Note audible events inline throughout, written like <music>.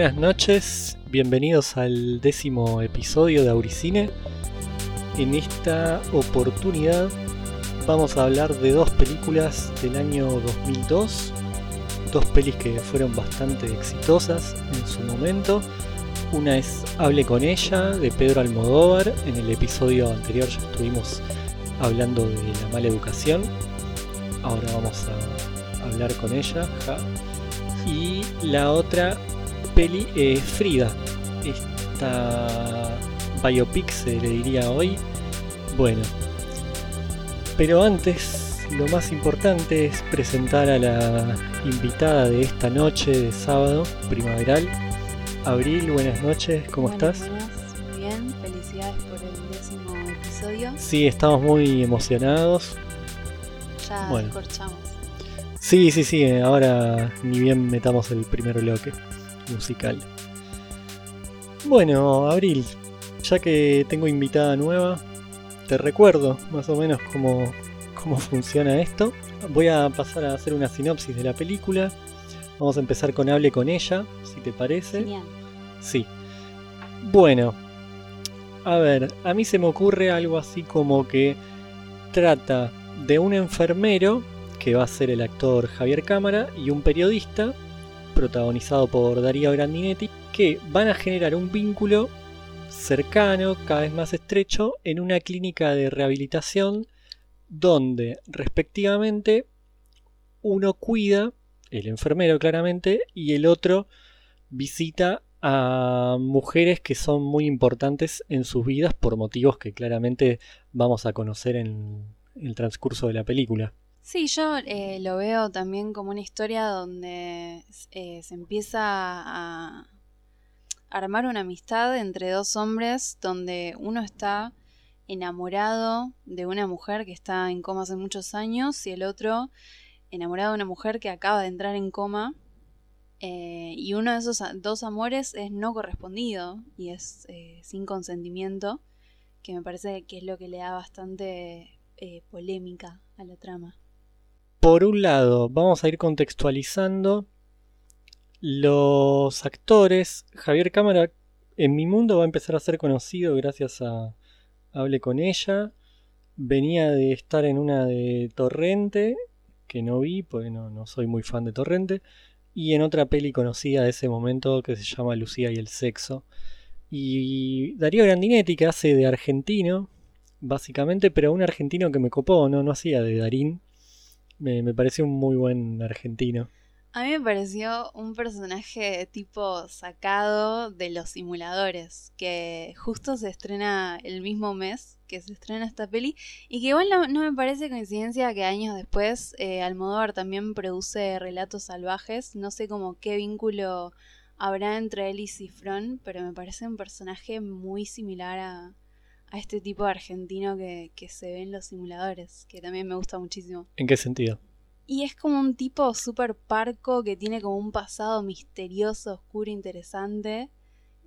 Buenas noches, bienvenidos al décimo episodio de Auricine. En esta oportunidad vamos a hablar de dos películas del año 2002, dos pelis que fueron bastante exitosas en su momento. Una es Hable con ella de Pedro Almodóvar, en el episodio anterior ya estuvimos hablando de la mala educación, ahora vamos a hablar con ella. ja. Y la otra peli es Frida, esta biopic se le diría hoy. Bueno, pero antes lo más importante es presentar a la invitada de esta noche de sábado primaveral. Abril, buenas noches, ¿cómo Buenas, estás? buenas, muy bien, felicidades por el décimo episodio. Sí, estamos muy emocionados. Ya Bueno. corchamos. Sí, sí, sí, eh, ahora ni bien metamos el primer bloque musical. Bueno, Abril, ya que tengo invitada nueva, te recuerdo más o menos cómo, cómo funciona esto. Voy a pasar a hacer una sinopsis de la película. Vamos a empezar con Hable con ella, si te parece. Genial. Sí. Bueno, a ver, a mí se me ocurre algo así como que trata de un enfermero, que va a ser el actor Javier Cámara, y un periodista, protagonizado por Darío Grandinetti, que van a generar un vínculo cercano, cada vez más estrecho, en una clínica de rehabilitación donde respectivamente uno cuida, el enfermero claramente, y el otro visita a mujeres que son muy importantes en sus vidas por motivos que claramente vamos a conocer en el transcurso de la película. Sí, yo eh, lo veo también como una historia donde eh, se empieza a armar una amistad entre dos hombres donde uno está enamorado de una mujer que está en coma hace muchos años y el otro enamorado de una mujer que acaba de entrar en coma eh, y uno de esos dos amores es no correspondido y es eh, sin consentimiento, que me parece que es lo que le da bastante eh, polémica a la trama. Por un lado, vamos a ir contextualizando los actores. Javier Cámara en mi mundo va a empezar a ser conocido gracias a Hable con ella. Venía de estar en una de Torrente, que no vi porque no, soy muy fan de Torrente. Y en otra peli conocida de ese momento que se llama Lucía y el sexo. Y Darío Grandinetti, que hace de argentino, básicamente, pero un argentino que me copó, no, no hacía de Darín. Me, me pareció un muy buen argentino. A mí me pareció un personaje tipo sacado de los simuladores, que justo se estrena el mismo mes que se estrena esta peli, y que igual no, me parece coincidencia que años después eh, Almodóvar también produce Relatos Salvajes, no sé como qué vínculo habrá entre él y Cifrón, pero me parece un personaje muy similar a, a este tipo de argentino que, que se ve en los simuladores, que también me gusta muchísimo. ¿En qué sentido? Y es como un tipo súper parco que tiene como un pasado misterioso, oscuro, interesante.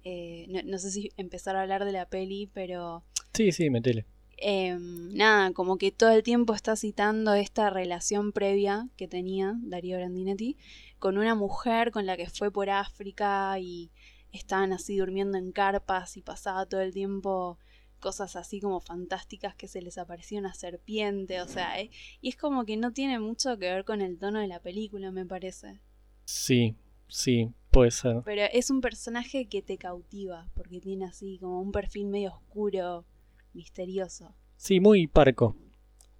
Eh, no, no sé si empezar a hablar de la peli, pero Sí, sí, metele. eh, nada, como que todo el tiempo está citando esta relación previa que tenía Darío Grandinetti con una mujer con la que fue por África y estaban así durmiendo en carpas y pasaba todo el tiempo cosas así como fantásticas que se les aparecía una serpiente, o sea, eh, y es como que no tiene mucho que ver con el tono de la película, me parece. Sí, sí, puede ser. Pero es un personaje que te cautiva, porque tiene así como un perfil medio oscuro, misterioso. Sí, muy parco.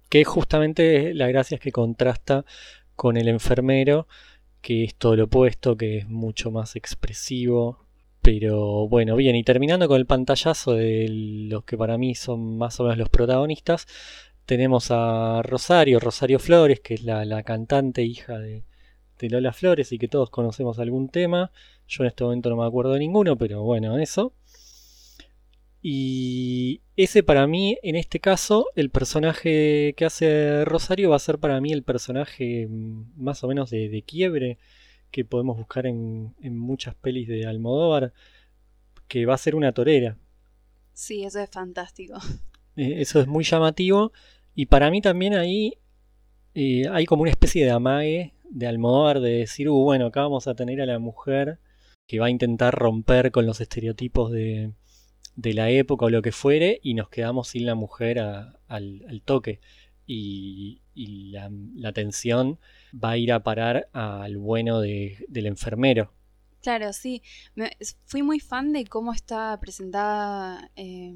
Que justamente la gracia es que contrasta con el enfermero, que es todo lo opuesto, que es mucho más expresivo. Pero bueno, bien, y terminando con el pantallazo de los que para mí son más o menos los protagonistas, tenemos a Rosario, Rosario Flores, que es la, la cantante hija de, de Lola Flores y que todos conocemos algún tema. Yo en este momento no me acuerdo de ninguno, pero bueno, eso. Y ese para mí, en este caso, el personaje que hace Rosario va a ser para mí el personaje mm, más o menos de, de quiebre que podemos buscar en, en muchas pelis de Almodóvar, que va a ser una torera. Sí, eso es fantástico. <laughs> Eh, Eso es muy llamativo. Y para mí también ahí eh, hay como una especie de amague de Almodóvar de decir, uh, bueno, acá vamos a tener a la mujer que va a intentar romper con los estereotipos de, de la época o lo que fuere y nos quedamos sin la mujer al, al, toque. Y, y la, la, tensión va a ir a parar al bueno de, del enfermero. Claro, sí. Me, fui muy fan de cómo está presentada eh,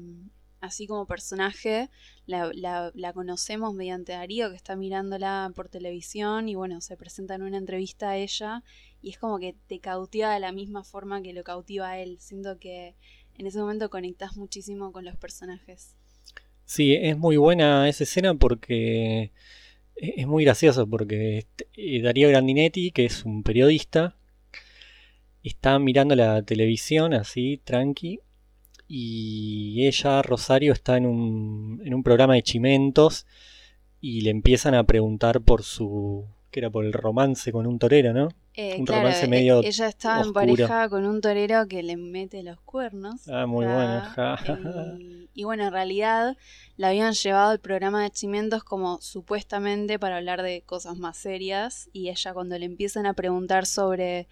así como personaje. La, la, la, conocemos mediante Darío, que está mirándola por televisión y bueno, se presenta en una entrevista a ella y es como que te cautiva de la misma forma que lo cautiva a él. Siento que en ese momento conectas muchísimo con los personajes. Sí, es muy buena esa escena porque es muy gracioso porque eh, Darío Grandinetti, que es un periodista, está mirando la televisión así, tranqui, y ella, Rosario, está en un, en un programa de chimentos y le empiezan a preguntar por su... que era por el romance con un torero, ¿no? Eh, un romance e, medio ella estaba en pareja con un torero que le mete los cuernos. Ah, muy bueno. Y, y, bueno, en realidad la habían llevado al programa de chimentos como supuestamente para hablar de cosas más serias y ella cuando le empiezan a preguntar sobre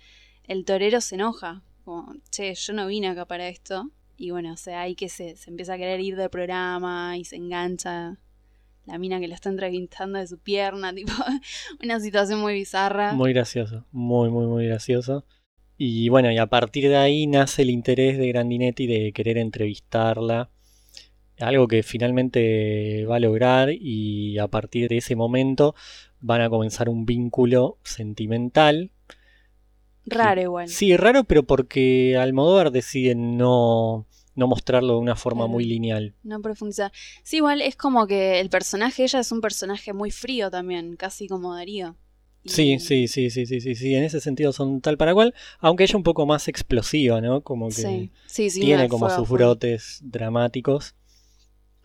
el torero se enoja, como, che, yo no vine acá para esto. Y bueno, o sea, ahí que se, se empieza a querer ir del programa y se engancha la mina que lo está entrevistando de su pierna, <laughs> tipo, una situación muy bizarra. Muy gracioso, muy, muy, muy gracioso. Y bueno, y a partir de ahí nace el interés de Grandinetti de querer entrevistarla. Algo que finalmente va a lograr y a partir de ese momento van a comenzar un vínculo sentimental. Raro igual. Sí, raro, pero porque Almodóvar decide no, no mostrarlo de una forma muy lineal. No profundizar. Sí, igual es como que el personaje, ella es un personaje muy frío también, casi como Darío. Sí, sí, sí, sí, sí, sí, sí, en ese sentido son tal para cual, aunque ella un poco más explosiva, ¿no? Como que tiene como sus brotes dramáticos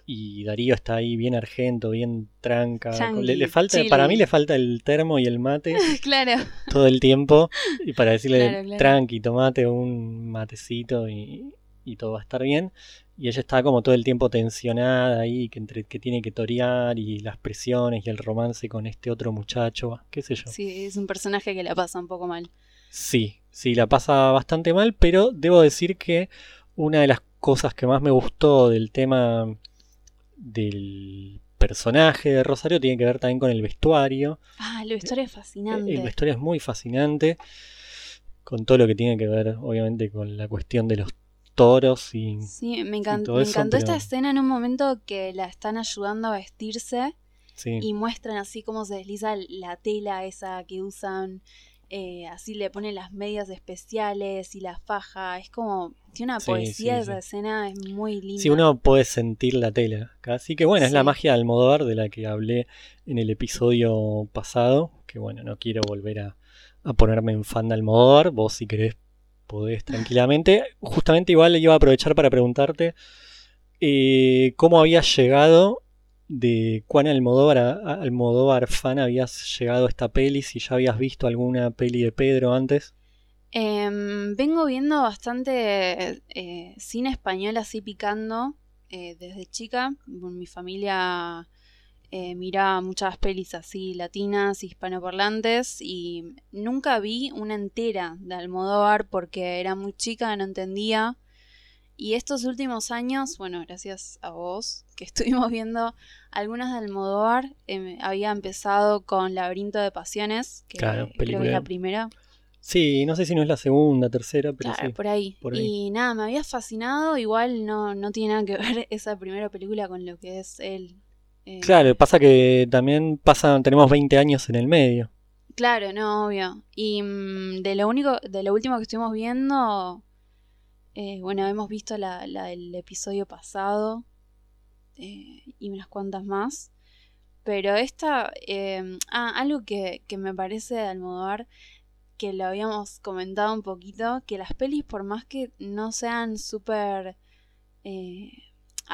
y Darío está ahí bien argento, bien tranca. Le, falta, para mí le falta el termo y el mate. <laughs> claro. Todo el tiempo. Y para decirle tranqui, tomate un matecito y, y todo va a estar bien. Y ella está como todo el tiempo tensionada ahí, que, entre, que tiene que torear y las presiones y el romance con este otro muchacho, qué sé yo. Sí, es un personaje que la pasa un poco mal. Sí, sí, la pasa bastante mal, pero debo decir que una de las cosas que más me gustó del tema del personaje de Rosario tiene que ver también con el vestuario. Ah, el vestuario es fascinante. El vestuario es muy fascinante, con todo lo que tiene que ver, obviamente, con la cuestión de los toros y. Sí, me, encantó, me encantó esta escena en un momento que la están ayudando a vestirse y muestran así cómo se desliza la tela esa que usan. Eh, así le ponen las medias especiales y la faja. Es como. Tiene una poesía esa escena, es muy linda. Sí, uno puede sentir la tela. Así que bueno, es la magia de Almodóvar de la que hablé en el episodio pasado. Que bueno, no quiero volver a, a ponerme en fan de Almodóvar. Vos, si querés, podés tranquilamente. Justamente igual iba a aprovechar para preguntarte eh, cómo habías llegado, de cuán Almodóvar, Almodóvar fan habías llegado a esta peli, si ya habías visto alguna peli de Pedro antes. Em, vengo viendo bastante eh, cine español así picando eh, desde chica. Mi familia eh, miraba muchas pelis así latinas, hispanoparlantes y nunca vi una entera de Almodóvar porque era muy chica, no entendía. Y estos últimos años, bueno, gracias a vos, que <laughs> estuvimos viendo algunas de Almodóvar, em, había empezado con Laberinto de Pasiones, que creo que es la primera. Sí, no sé si no es la segunda, tercera, pero sí. Por ahí. por ahí. Y nada, me había fascinado. Igual no, no tiene nada que <laughs> ver esa primera película con lo que es él eh, claro, pasa que también pasa, tenemos 20 años en el medio. Claro, no, obvio. Y mm, de lo único, de lo último que estuvimos viendo, eh, bueno, hemos visto la, la del episodio pasado eh, y unas cuantas más. Pero esta, em, ah, algo que, que me parece de Almodóvar, que lo habíamos comentado un poquito, que las pelis, por más que no sean súper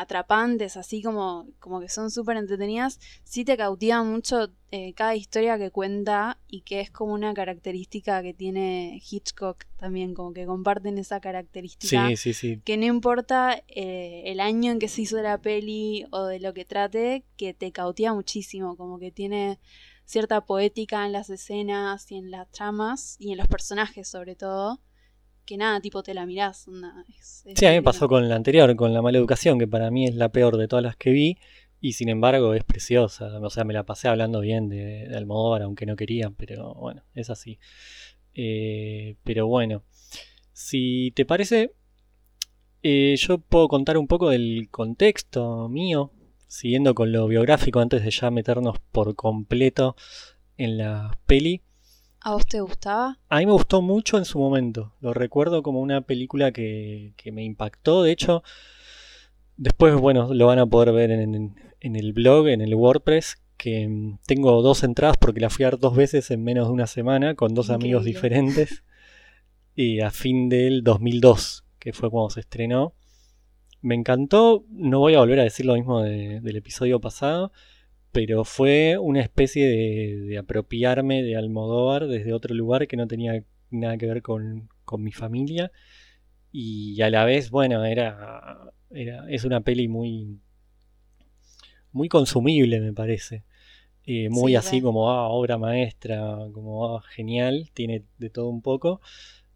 atrapantes, así como, como que son súper entretenidas, sí te cautiva mucho eh, cada historia que cuenta y que es como una característica que tiene Hitchcock también, como que comparten esa característica. Sí, sí, sí. Que no importa eh, el año en que se hizo la peli o de lo que trate, que te cautiva muchísimo, como que tiene cierta poética en las escenas y en las tramas y en los personajes sobre todo que nada, tipo te la mirás. sí, a mí me pasó con la anterior, con La Mala Educación, que para mí es la peor de todas las que vi, y sin embargo es preciosa. O sea, me la pasé hablando bien de, Almodóvar, aunque no quería, pero bueno, es así. Eh, pero bueno, si te parece, eh, yo puedo contar un poco del contexto mío, siguiendo con lo biográfico antes de ya meternos por completo en la peli. ¿A vos te gustaba? A mí me gustó mucho en su momento. Lo recuerdo como una película que, me impactó. De hecho, después, bueno, lo van a poder ver en, el blog, en el WordPress, que mm, tengo dos entradas porque la fui a ver dos veces en menos de una semana con dos amigos diferentes. Y a fin del 2002, que fue cuando se estrenó. Me encantó, no voy a volver a decir lo mismo del episodio pasado, pero fue una especie de, apropiarme de Almodóvar desde otro lugar que no tenía nada que ver con, mi familia y a la vez, bueno, era, es una peli muy, muy consumible, me parece. Eh, muy así como ah, obra maestra, como ah, genial, tiene de todo un poco.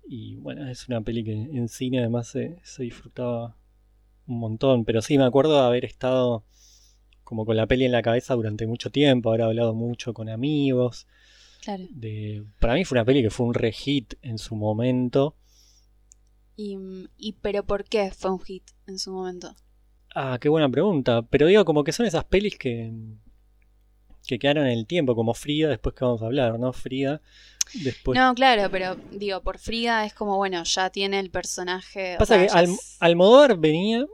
Y bueno, es una peli que en cine además se, se disfrutaba un montón. Pero sí, me acuerdo de haber estado como con la peli en la cabeza durante mucho tiempo, haber hablado mucho con amigos. Claro. De, para mí fue una peli que fue un re-hit en su momento. ¿Y, ¿Y pero por qué fue un hit en su momento? Ah, qué buena pregunta. Pero digo, como que son esas pelis que, que quedaron en el tiempo, como Frida, después que vamos a hablar, ¿no? Frida. Después... No, claro, pero digo, por Frida es como, bueno, ya tiene el personaje. Pasa que Almodóvar venía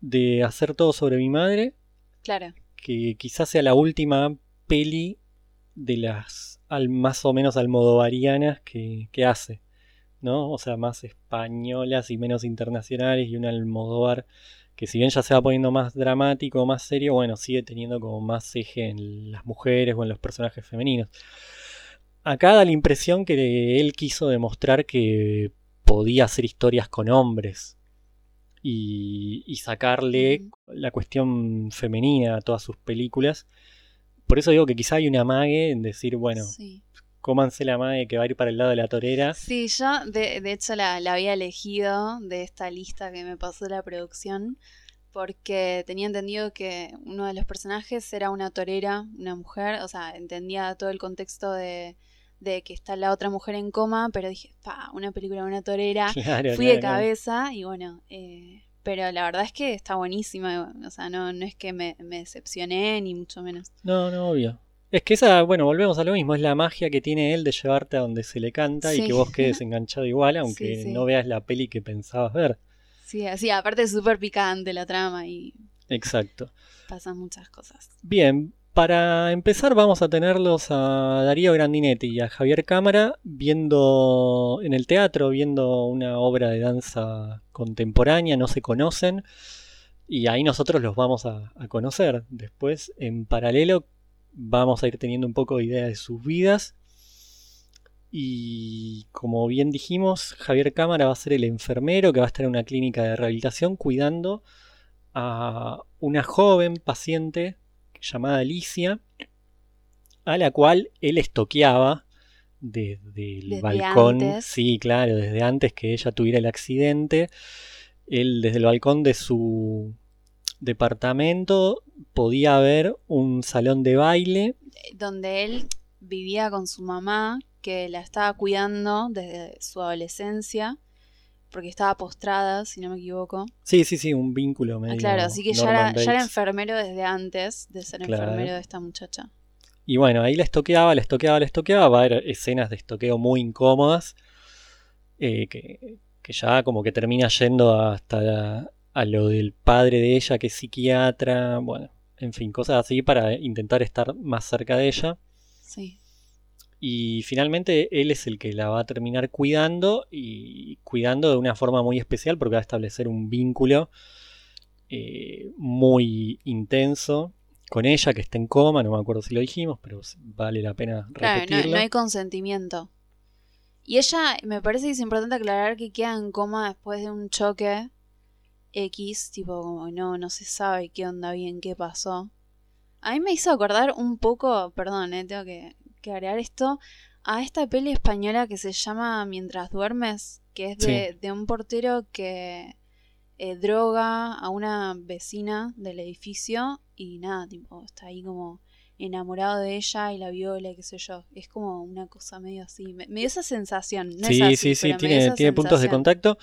de hacer todo sobre mi madre Claro. Que quizás sea la última peli de las al, más o menos almodovarianas que, que hace. ¿no? O sea, más españolas y menos internacionales y un Almodóvar que si bien ya se va poniendo más dramático, más serio, bueno, sigue teniendo como más eje en las mujeres o en los personajes femeninos. Acá da la impresión que él quiso demostrar que podía hacer historias con hombres, y, sacarle la cuestión femenina a todas sus películas. Por eso digo que quizá hay una mague en decir, bueno, cómanse la mague que va a ir para el lado de la torera. Sí, yo de, de hecho la, la, había elegido de esta lista que me pasó la producción porque tenía entendido que uno de los personajes era una torera, una mujer, o sea, entendía todo el contexto de, de que está la otra mujer en coma, pero dije, pa, una película de una torera. <laughs> Fui de cabeza y bueno, eh, pero la verdad es que está buenísima, o sea, no, no es que me, decepcioné ni mucho menos. No, no, obvio. Es que esa, bueno, volvemos a lo mismo, es la magia que tiene él de llevarte a donde se le canta y que vos <laughs> quedes enganchado igual, aunque no veas la peli que pensabas ver. Sí, así, aparte es súper picante la trama y... Exacto. Pasan muchas cosas. Bien, para empezar vamos a tenerlos a Darío Grandinetti y a Javier Cámara viendo en el teatro, viendo una obra de danza contemporánea, no se conocen, y ahí nosotros los vamos a, conocer. Después, en paralelo, vamos a ir teniendo un poco de idea de sus vidas. Y como bien dijimos, Javier Cámara va a ser el enfermero que va a estar en una clínica de rehabilitación cuidando a una joven paciente llamada Alicia, a la cual él estoqueaba desde el balcón. Sí, claro, desde antes que ella tuviera el accidente. Él desde el balcón de su departamento podía ver un salón de baile. Donde él vivía con su mamá, que la estaba cuidando desde su adolescencia porque estaba postrada, si no me equivoco. Sí, sí, sí, un vínculo medio. Ah, claro, así que ya era, enfermero desde antes de ser enfermero de esta muchacha. Y bueno, ahí la estoqueaba, la estoqueaba, la estoqueaba. Va a haber escenas de estoqueo muy incómodas. Eh, que, ya como que termina yendo hasta a lo del padre de ella, que es psiquiatra. Bueno, en fin, cosas así para intentar estar más cerca de ella. Sí. Y finalmente él es el que la va a terminar cuidando y cuidando de una forma muy especial porque va a establecer un vínculo eh, muy intenso con ella que está en coma, no me acuerdo si lo dijimos, pero vale la pena repetirlo. Claro, no, hay consentimiento. Y ella, me parece que es importante aclarar que queda en coma después de un choque X, tipo como no, no se sabe qué onda bien, qué pasó. A mí me hizo acordar un poco, perdón, eh, tengo que, que agregar esto a esta peli española que se llama Mientras duermes, que es de, de un portero que eh, droga a una vecina del edificio y nada, tipo, está ahí como enamorado de ella y la viola, qué sé yo. Es como una cosa medio así. Me, dio esa sensación. sí, sí, sí, tiene, tiene puntos de contacto.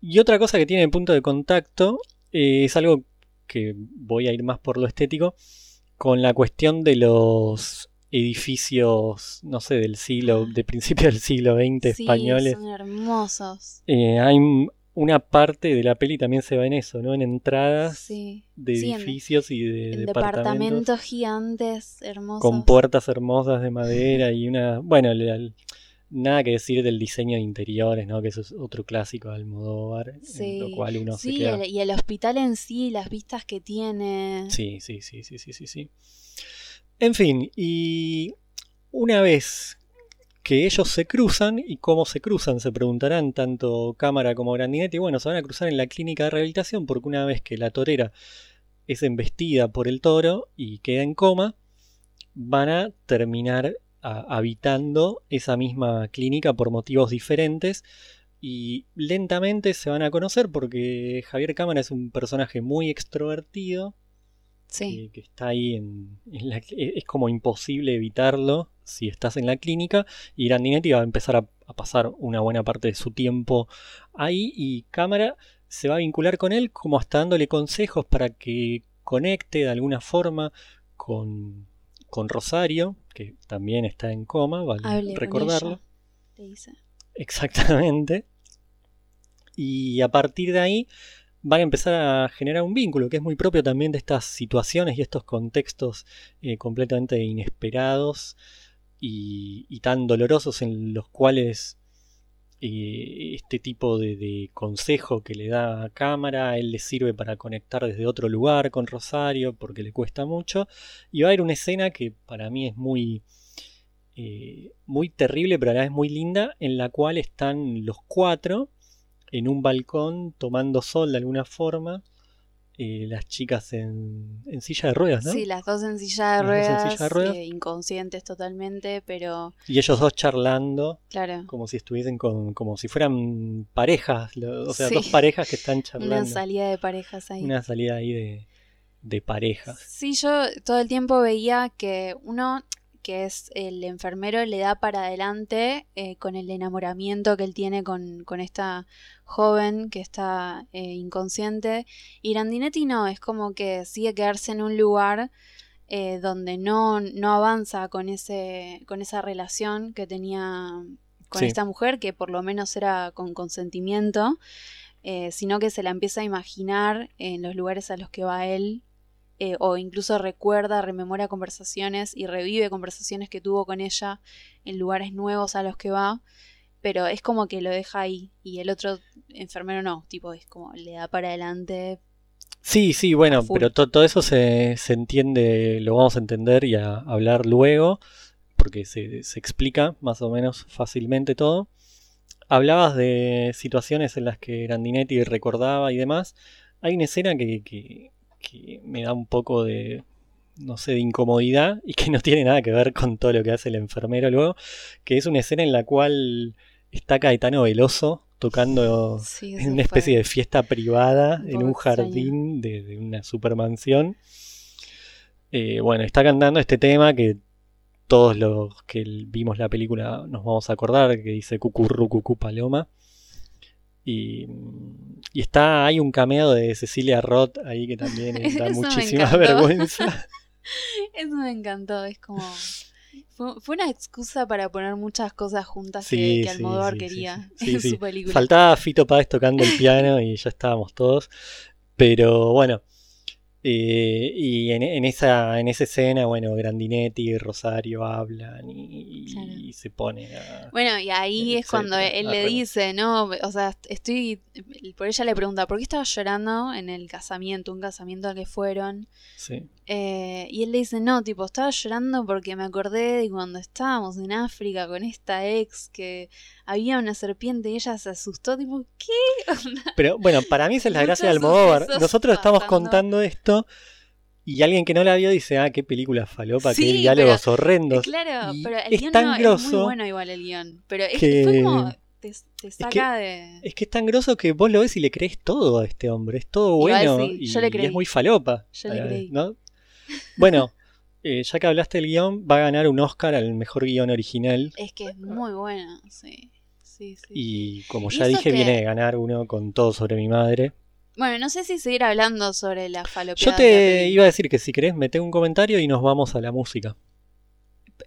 Y otra cosa que tiene punto de contacto eh, es algo que voy a ir más por lo estético, con la cuestión de los edificios, no sé, del siglo, de principio del siglo XX sí, españoles. Son hermosos. Eh, hay una parte de la peli también se va en eso, ¿no? En entradas de edificios y de en departamentos. gigantes, hermosos. Con puertas hermosas de madera y una... Bueno, nada que decir del diseño de interiores, ¿no? Que eso es otro clásico de Almodóvar, en lo cual uno se queda... y el hospital en sí, las vistas que tiene. Sí, sí, sí, sí, sí, sí, sí. En fin, y una vez que ellos se cruzan y cómo se cruzan, se preguntarán tanto Cámara como Grandinetti. Bueno, se van a cruzar en la clínica de rehabilitación porque una vez que la torera es embestida por el toro y queda en coma, van a terminar habitando esa misma clínica por motivos diferentes y lentamente se van a conocer porque Javier Cámara es un personaje muy extrovertido. Sí. Que, está ahí en, la, es como imposible evitarlo si estás en la clínica y Grandinetti va a empezar a, pasar una buena parte de su tiempo ahí y Cámara se va a vincular con él como hasta dándole consejos para que conecte de alguna forma con, con Rosario, que también está en coma, vale recordarlo. Exactamente. Y a partir de ahí van a empezar a generar un vínculo que es muy propio también de estas situaciones y estos contextos eh, completamente inesperados y, tan dolorosos en los cuales eh, este tipo de, consejo que le da a cámara, él le sirve para conectar desde otro lugar con Rosario porque le cuesta mucho. Y va a haber una escena que para mí es muy, eh, muy terrible, pero a la vez muy linda, en la cual están los cuatro en un balcón tomando sol de alguna forma las chicas en, silla de ruedas, ¿no? Sí, las dos en silla de, ruedas, eh, inconscientes totalmente, pero... Y ellos dos charlando, claro. como si estuviesen con, como si fueran parejas, o sea, dos parejas que están <laughs> charlando. Una salida de parejas ahí. Una salida ahí de, de parejas. Sí, yo todo el tiempo veía que uno que es el enfermero, le da para adelante eh, con el enamoramiento que él tiene con, esta joven que está eh, inconsciente. Y Grandinetti no, es como que sigue quedarse en un lugar eh, donde no, no avanza con, ese, con esa relación que tenía con esta mujer, que por lo menos era con consentimiento. sino que se la empieza a imaginar en los lugares a los que va él eh, o incluso recuerda, rememora conversaciones y revive conversaciones que tuvo con ella en lugares nuevos a los que va, pero es como que lo deja ahí y el otro enfermero no, tipo es como le da para adelante. Sí, sí, bueno, pero todo eso se, se, entiende, lo vamos a entender y a hablar luego, porque se, se explica más o menos fácilmente todo. Hablabas de situaciones en las que Grandinetti recordaba y demás. Hay una escena que, que, que me da un poco de, no sé, de incomodidad y que no tiene nada que ver con todo lo que hace el enfermero luego, que es una escena en la cual está Caetano Veloso tocando en una especie de fiesta privada en un jardín de, una supermansión. Eh, bueno, está cantando este tema que todos los que vimos la película nos vamos a acordar, que dice Cucurru Cucú Paloma. Y, está, hay un cameo de Cecilia Roth ahí que también <laughs> da muchísima vergüenza. <laughs> Eso me encantó, es como... Fue, una excusa para poner muchas cosas juntas que, que, Almodóvar quería <laughs> en su película. Faltaba Fito Páez tocando el piano y ya estábamos todos. Pero bueno, eh, y en, esa, en esa escena, bueno, Grandinetti y Rosario hablan y, se pone Bueno, y ahí es cuando él le dice, ¿no? O sea, estoy... Por ella le pregunta, ¿por qué estaba llorando en el casamiento, un casamiento al que fueron? Sí. Eh, y él le dice, no, tipo, estaba llorando porque me acordé de cuando estábamos en África con esta ex que había una serpiente y ella se asustó, tipo, ¿qué? Pero bueno, para mí esa es la gracia de Almodóvar. Nosotros estamos contando esto y alguien que no la vio dice, ah, qué película falopa, qué diálogos horrendos. Claro, pero el guion no, es muy bueno igual el guion. Pero es, fue como te, te saca de. Es que es tan grosso que vos lo ves y le crees todo a este hombre. Es todo bueno sí, y, yo le y creí. es muy falopa. Yo le eh, creí. ¿no? Bueno, <laughs> eh, ya que hablaste del guion, va a ganar un Oscar al mejor guion original. Es que es muy buena, sí. Sí, sí. Y como ya dije, que- viene de ganar uno con todo sobre mi madre. Bueno, no sé si seguir hablando sobre la falopeada. Yo te iba a decir que si querés, mete un comentario y nos vamos a la música.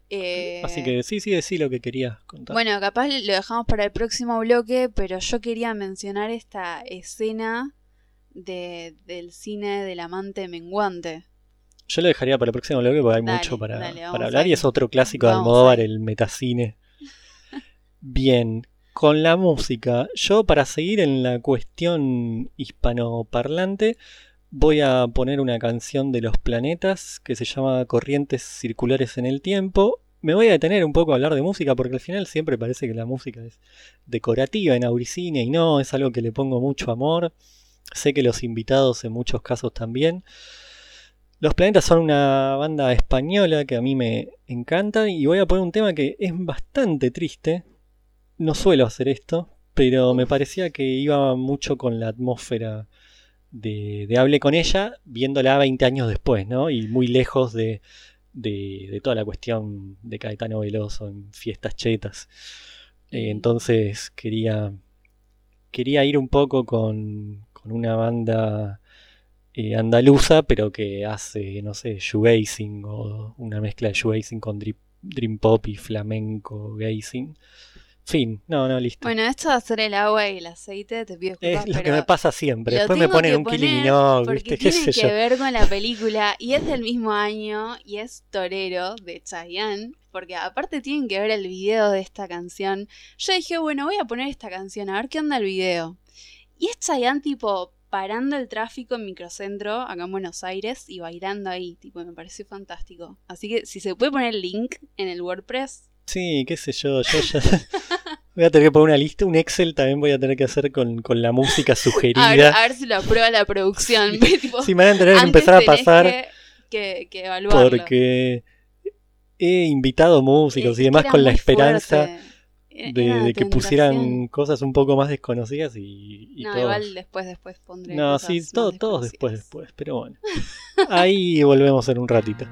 Eh, Así que sí, sí, decí lo que querías contar. Bueno, capaz lo dejamos para el próximo bloque, pero yo quería mencionar esta escena de, del cine del amante menguante. Yo lo dejaría para el próximo bloque porque hay Dale, mucho para, dale, para hablar y es otro clásico de Almodóvar, el metacine. <laughs> Bien, con la música, yo para seguir en la cuestión hispanoparlante, voy a poner una canción de los planetas que se llama Corrientes Circulares en el Tiempo. Me voy a detener un poco a hablar de música porque al final siempre parece que la música es decorativa en Auricine y no, es algo que le pongo mucho amor. Sé que los invitados en muchos casos también. Los Planetas son una banda española que a mí me encanta y voy a poner un tema que es bastante triste. No suelo hacer esto, pero me parecía que iba mucho con la atmósfera de, de Hable con ella, viéndola 20 años después, ¿no? Y muy lejos de, de, de toda la cuestión de Caetano Veloso en fiestas chetas. Eh, Mm. entonces quería, quería ir un poco con, con una banda eh, andaluza, pero que hace, no sé, shoegazing o una mezcla de shoegazing con dream, dream pop y flamenco gazing. Fin, no, no, listo. Bueno, esto de hacer el agua y el aceite, te pido es disculpas, lo que me pasa siempre. Después me ponen un porque ¿viste? ¿Qué tiene sé que yo? ver con la película y es del mismo año y es Torero de Chayanne, porque aparte tienen que ver el video de esta canción. Yo dije, bueno, voy a poner esta canción a ver qué onda el video. Y es Chayanne tipo parando el tráfico en microcentro acá en Buenos Aires y bailando ahí, tipo me pareció fantástico. Así que si se puede poner el link en el WordPress, Sí, qué sé yo, yo ya... <laughs> Voy a tener que poner una lista, un Excel también voy a tener que hacer con, con la música a ver, sugerida. a ver si lo aprueba la producción. <laughs> tipo, Sí, me van a tener que empezar a pasar que, que, que evaluarlo. porque he invitado músicos Es y demás con la esperanza fuerte. De, que pusieran cosas un poco más desconocidas y, y No, todos- igual después, después pondré. No, cosas sí, todo- todos después, después, pero bueno. Ahí volvemos en un ratito.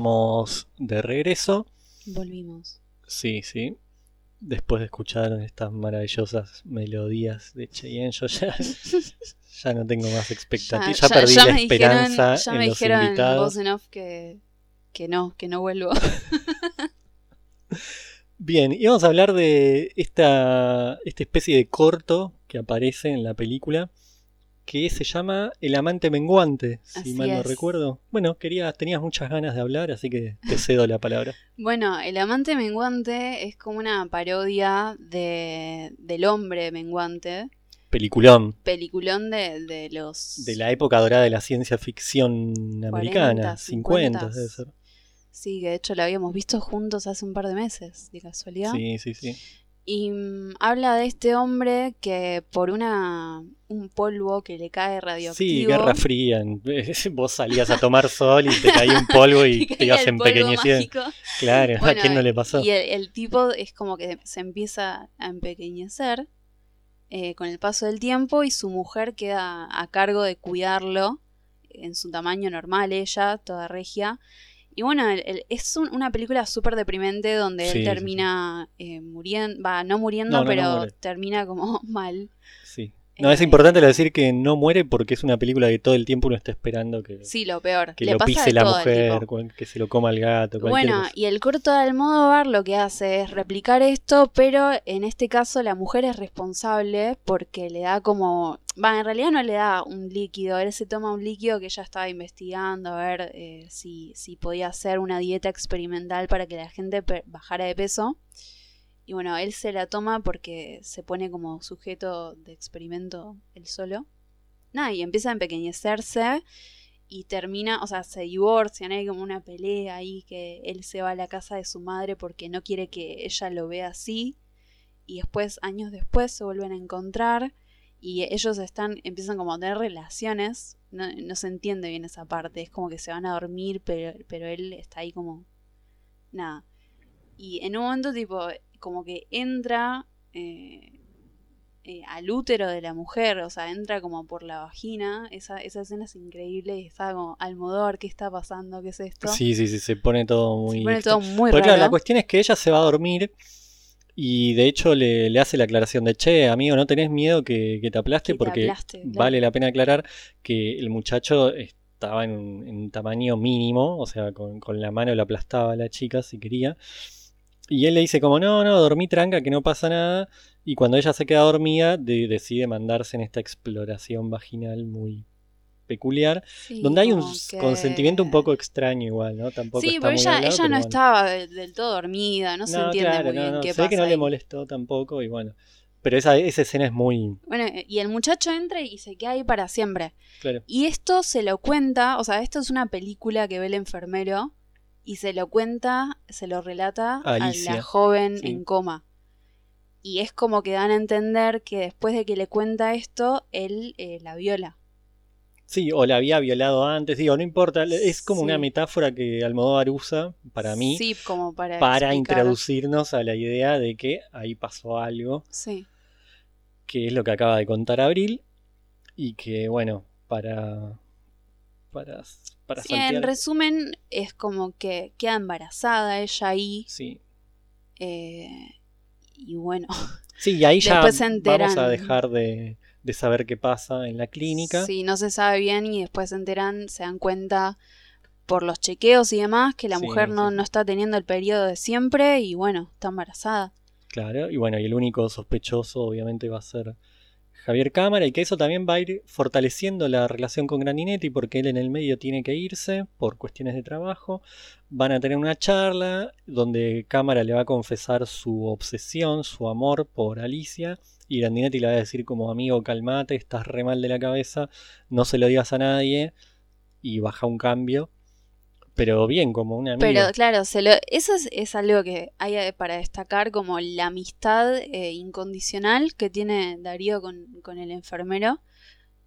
Estamos de regreso. Volvimos. Sí, sí. Después de escuchar estas maravillosas melodías de Cheyenne, yo ya, <laughs> ya no tengo más expectativas. Ya, perdí la me esperanza dijeron, ya en me los dijeron invitados. voz en off que, que no, que no vuelvo. <laughs> Bien, y vamos a hablar de esta, esta especie de corto que aparece en la película que se llama El amante menguante, si Así mal no es. recuerdo. Bueno, querías, tenías muchas ganas de hablar, así que te cedo la palabra. <laughs> Bueno, El amante menguante es como una parodia de, del hombre menguante, Peliculón peliculón de, de los... de la época dorada de la ciencia ficción americana, 40, 50 50. debe ser. Sí, que de hecho lo habíamos visto juntos hace un par de meses, de casualidad. Sí, sí, sí. Y mm, habla de este hombre que por una un polvo que le cae radioactivo... Sí, Guerra Fría. <laughs> Vos salías a tomar sol y te caía un polvo y <laughs> que te ibas empequeñeciendo. Claro, ¿a quién no le pasó? Y el, el tipo es como que se empieza a empequeñecer eh, con el paso del tiempo y su mujer queda a cargo de cuidarlo en su tamaño normal, ella, toda regia. Y bueno, el- el- es un- una película súper deprimente donde Sí, él sí. termina eh, muriendo, va, no muriendo, No, no, no pero muere. termina como <laughs> mal. Sí. No, es importante decir que no muere porque es una película que todo el tiempo uno está esperando que, Sí, lo peor. que Le lo pasa pise de la todo mujer, tipo. que se lo coma el gato, Bueno, cosa. y el corto de Almodóvar lo que hace es replicar esto, pero en este caso la mujer es responsable porque le da como... Va, en realidad no le da un líquido, él se toma un líquido que ella estaba investigando a ver eh, si, si podía hacer una dieta experimental para que la gente bajara de peso. Y bueno, él se la toma porque se pone como sujeto de experimento él solo. Nada, y empieza a empequeñecerse y termina, o sea, se divorcian, hay como una pelea ahí que él se va a la casa de su madre porque no quiere que ella lo vea así y después, años después, se vuelven a encontrar y ellos están, empiezan como a tener relaciones, no, se entiende bien esa parte, es como que se van a dormir, pero, pero él está ahí como, nada. Y en un momento tipo, como que entra eh, eh, al útero de la mujer, o sea, entra como por la vagina. Esa, esa escena es increíble y está como Almodóvar, ¿qué está pasando? ¿Qué es esto? Sí, sí, sí, se pone todo muy... Se pone todo muy Porque raro. claro, la cuestión es que ella se va a dormir y de hecho le, le hace la aclaración de, che, amigo, no tenés miedo que, que te aplaste Que te porque aplaste, claro. vale la pena aclarar que el muchacho estaba en un, en un tamaño mínimo, o sea, con, con la mano le aplastaba a la chica si quería. Y él le dice como, no, no, dormí tranca, que no pasa nada. Y cuando ella se queda dormida, de- decide mandarse en esta exploración vaginal muy peculiar, Sí, donde hay un que- consentimiento un poco extraño igual, ¿no? Tampoco Sí, está pero muy ella, hablado, ella pero no bueno. estaba de- del todo dormida, no, se entiende claro, muy no, bien no, qué se ve pasa. que no le molestó tampoco y bueno. Pero esa, esa escena es muy... Bueno, y el muchacho entra y se queda ahí para siempre. Claro. Y esto se lo cuenta, o sea, esto es una película que ve el enfermero y se lo cuenta, se lo relata a la joven sí. en coma. Y es como que dan a entender que después de que le cuenta esto, él eh, la viola. Sí, o la había violado antes, digo, no importa, es como una metáfora que Almodóvar usa, para mí, Sí, como para. para introducirnos a la idea de que ahí pasó algo, Sí. que es lo que acaba de contar Abril, y que, bueno, para... para, para Sí, en resumen, es como que queda embarazada ella ahí. Sí, eh, y bueno, <laughs> Sí, y ahí ya se vamos a dejar de, de saber qué pasa en la clínica. sí, no se sabe bien y después se enteran, se dan cuenta por los chequeos y demás que la Sí, mujer no, sí. no está teniendo el periodo de siempre y bueno, está embarazada. Claro, y bueno, y el único sospechoso obviamente va a ser Javier Cámara, y que eso también va a ir fortaleciendo la relación con Graninetti, porque él en el medio tiene que irse por cuestiones de trabajo. Van a tener una charla donde Cámara le va a confesar su obsesión, su amor por Alicia, y Grandinetti le va a decir como amigo, calmate, estás re mal de la cabeza, no se lo digas a nadie, y baja un cambio. Pero bien, como un amigo. Pero claro, se lo, eso es, es algo que hay eh, para destacar como la amistad eh, incondicional que tiene Darío con, con el enfermero.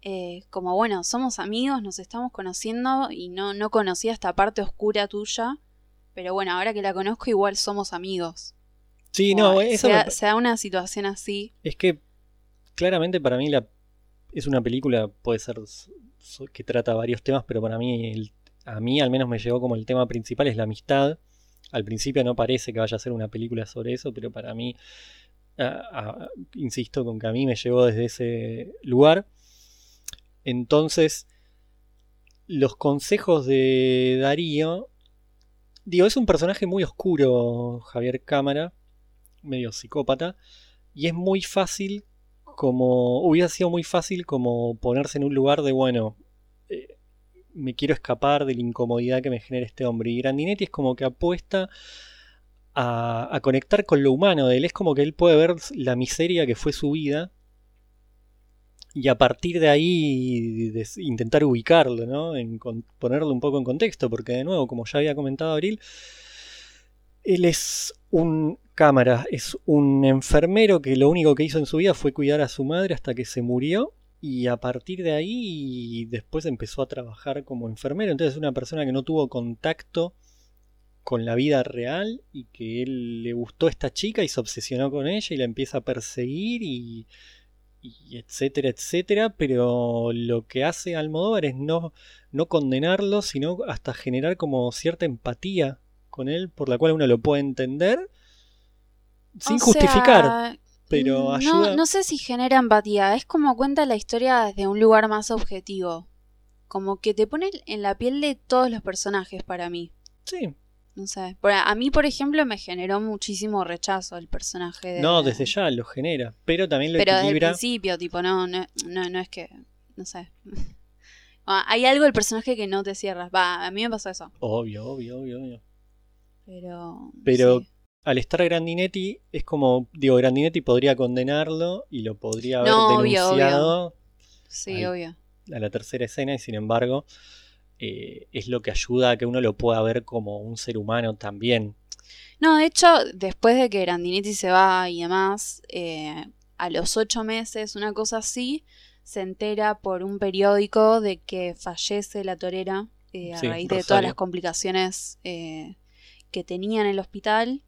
Eh, como bueno, somos amigos, nos estamos conociendo y no, no conocía esta parte oscura tuya. Pero bueno, ahora que la conozco igual somos amigos. sí, Como no, eso se, me- da, se da una situación así. Es que claramente para mí la, es una película, puede ser que trata varios temas, pero para mí, el- a mí al menos me llegó como el tema principal es la amistad. Al principio no parece que vaya a ser una película sobre eso, pero para mí, insisto con que a mí me llegó desde ese lugar. Entonces, los consejos de Darío, digo, es un personaje muy oscuro, Javier Cámara, medio psicópata, y es muy fácil como hubiera sido muy fácil como ponerse en un lugar de bueno eh, me quiero escapar de la incomodidad que me genera este hombre. Y Grandinetti es como que apuesta a, conectar con lo humano de él. Es como que él puede ver la miseria que fue su vida y a partir de ahí intentar ubicarlo, ¿no? En ponerlo un poco en contexto, porque de nuevo, como ya había comentado Abril, él es un cámara, es un enfermero que lo único que hizo en su vida fue cuidar a su madre hasta que se murió y a partir de ahí después empezó a trabajar como enfermero. Entonces es una persona que no tuvo contacto con la vida real y que él le gustó esta chica y se obsesionó con ella y la empieza a perseguir y, y etcétera, etcétera. Pero lo que hace Almodóvar es no, no condenarlo, sino hasta generar como cierta empatía con él por la cual uno lo puede entender sin O justificar, sea, pero no, ayuda. no sé si genera empatía, es como cuenta la historia desde un lugar más objetivo. Como que te pone en la piel de todos los personajes para mí. Sí, No sé. A mí, por ejemplo, me generó muchísimo rechazo el personaje de. no, desde ya lo genera, pero también lo Pero desde el equilibra. principio, tipo, no, no, no, no es que. No sé. <laughs> Ah, Hay algo del personaje que no te cierras. Va, a mí me pasó eso. Obvio, obvio, obvio, obvio. Pero. Pero sí. Al estar Grandinetti, es como, digo, Grandinetti podría condenarlo y lo podría haber No, obvio, denunciado Sí, obvio. a la tercera escena y sin embargo eh, es lo que ayuda a que uno lo pueda ver como un ser humano también. No, de hecho, después de que Grandinetti se va y demás, eh, a los ocho meses, una cosa así, se entera por un periódico de que fallece la torera eh, a Sí, raíz de todas las complicaciones eh, que tenía en el hospital.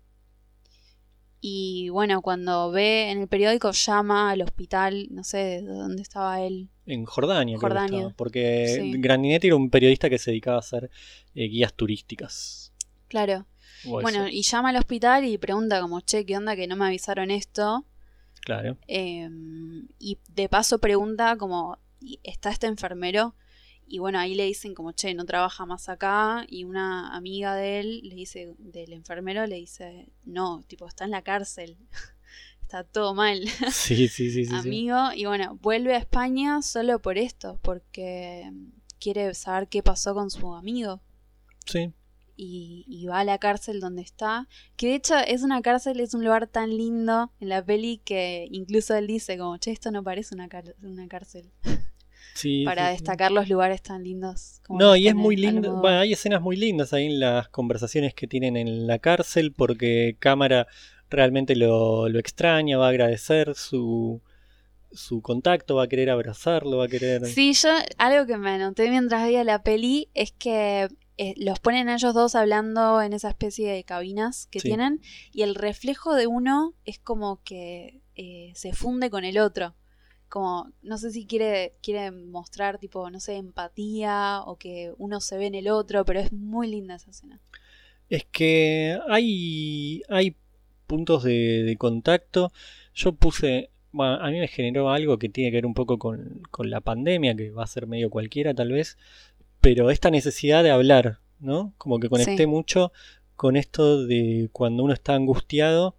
Y bueno, cuando ve en el periódico, llama al hospital, no sé de dónde estaba él. En Jordania, creo que Jordania. estaba, porque Sí. Grandinetti era un periodista que se dedicaba a hacer eh, guías turísticas. Claro. Bueno, y llama al hospital y pregunta como, che, ¿qué onda que no me avisaron esto? claro. Eh, y de paso pregunta como, "¿Y ¿está este enfermero? Y bueno, ahí le dicen como, che, no trabaja más acá. Y una amiga de él le dice, del enfermero, le dice, no, tipo, está en la cárcel. <laughs> está todo mal, <laughs> Sí, sí, sí, sí. sí. amigo. Y bueno, vuelve a España solo por esto, porque quiere saber qué pasó con su amigo. Sí, Y, y va a la cárcel donde está. Que de hecho es una cárcel, es un lugar tan lindo en la peli que incluso él dice como, che, esto no parece una, una cárcel. <laughs> sí. para sí, sí. destacar los lugares tan lindos. como No, y es muy lindo. Bueno, hay escenas muy lindas ahí en las conversaciones que tienen en la cárcel porque Cámara realmente lo, lo extraña, va a agradecer su, su contacto, va a querer abrazarlo, va a querer... Sí, yo algo que me anoté mientras veía la peli es que eh, los ponen a ellos dos hablando en esa especie de cabinas que Sí. tienen y el reflejo de uno es como que eh, se funde con el otro. Como, no sé si quiere, quiere mostrar tipo, no sé, empatía o que uno se ve en el otro, pero es muy linda esa escena. Es que hay, hay puntos de, de contacto. Yo puse, bueno, a mí me generó algo que tiene que ver un poco con, con la pandemia, que va a ser medio cualquiera tal vez, pero esta necesidad de hablar, ¿no? Como que conecté Sí. mucho con esto de cuando uno está angustiado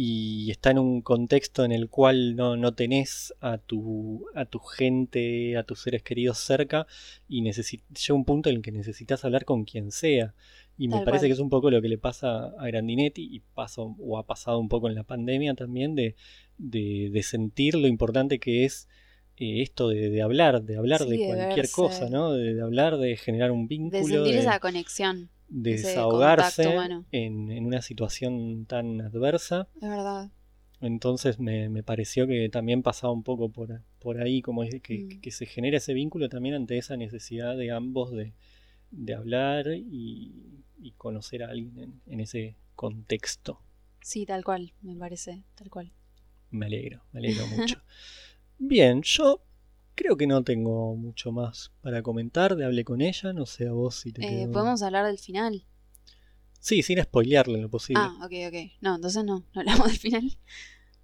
y está en un contexto en el cual no, no tenés a tu, a tu gente, a tus seres queridos cerca y llega un punto en el que necesitas hablar con quien sea. Y me parece cual. que es un poco lo que le pasa a Grandinetti y pasó, o ha pasado un poco en la pandemia también, de, de, de sentir lo importante que es eh, esto de, de hablar, de hablar Sí, de cualquier verse. cosa, ¿no? De, hablar, de generar un De vínculo, sentir de, esa conexión. Desahogarse en, en una situación tan adversa. Es verdad. Entonces me, me pareció que también pasaba un poco por, por ahí, como es que, Mm. que se genera ese vínculo también ante esa necesidad de ambos de, de hablar y, y conocer a alguien en, en ese contexto. Sí, tal cual, me parece, tal cual. Me alegro, me alegro mucho. <laughs> Bien, yo creo que no tengo mucho más para comentar de Hablé con ella, no sé a vos si te Eh, quedó- Podemos hablar del final. Sí, sin spoilearle en lo posible. Ah, ok, ok. No, entonces no, no hablamos del final.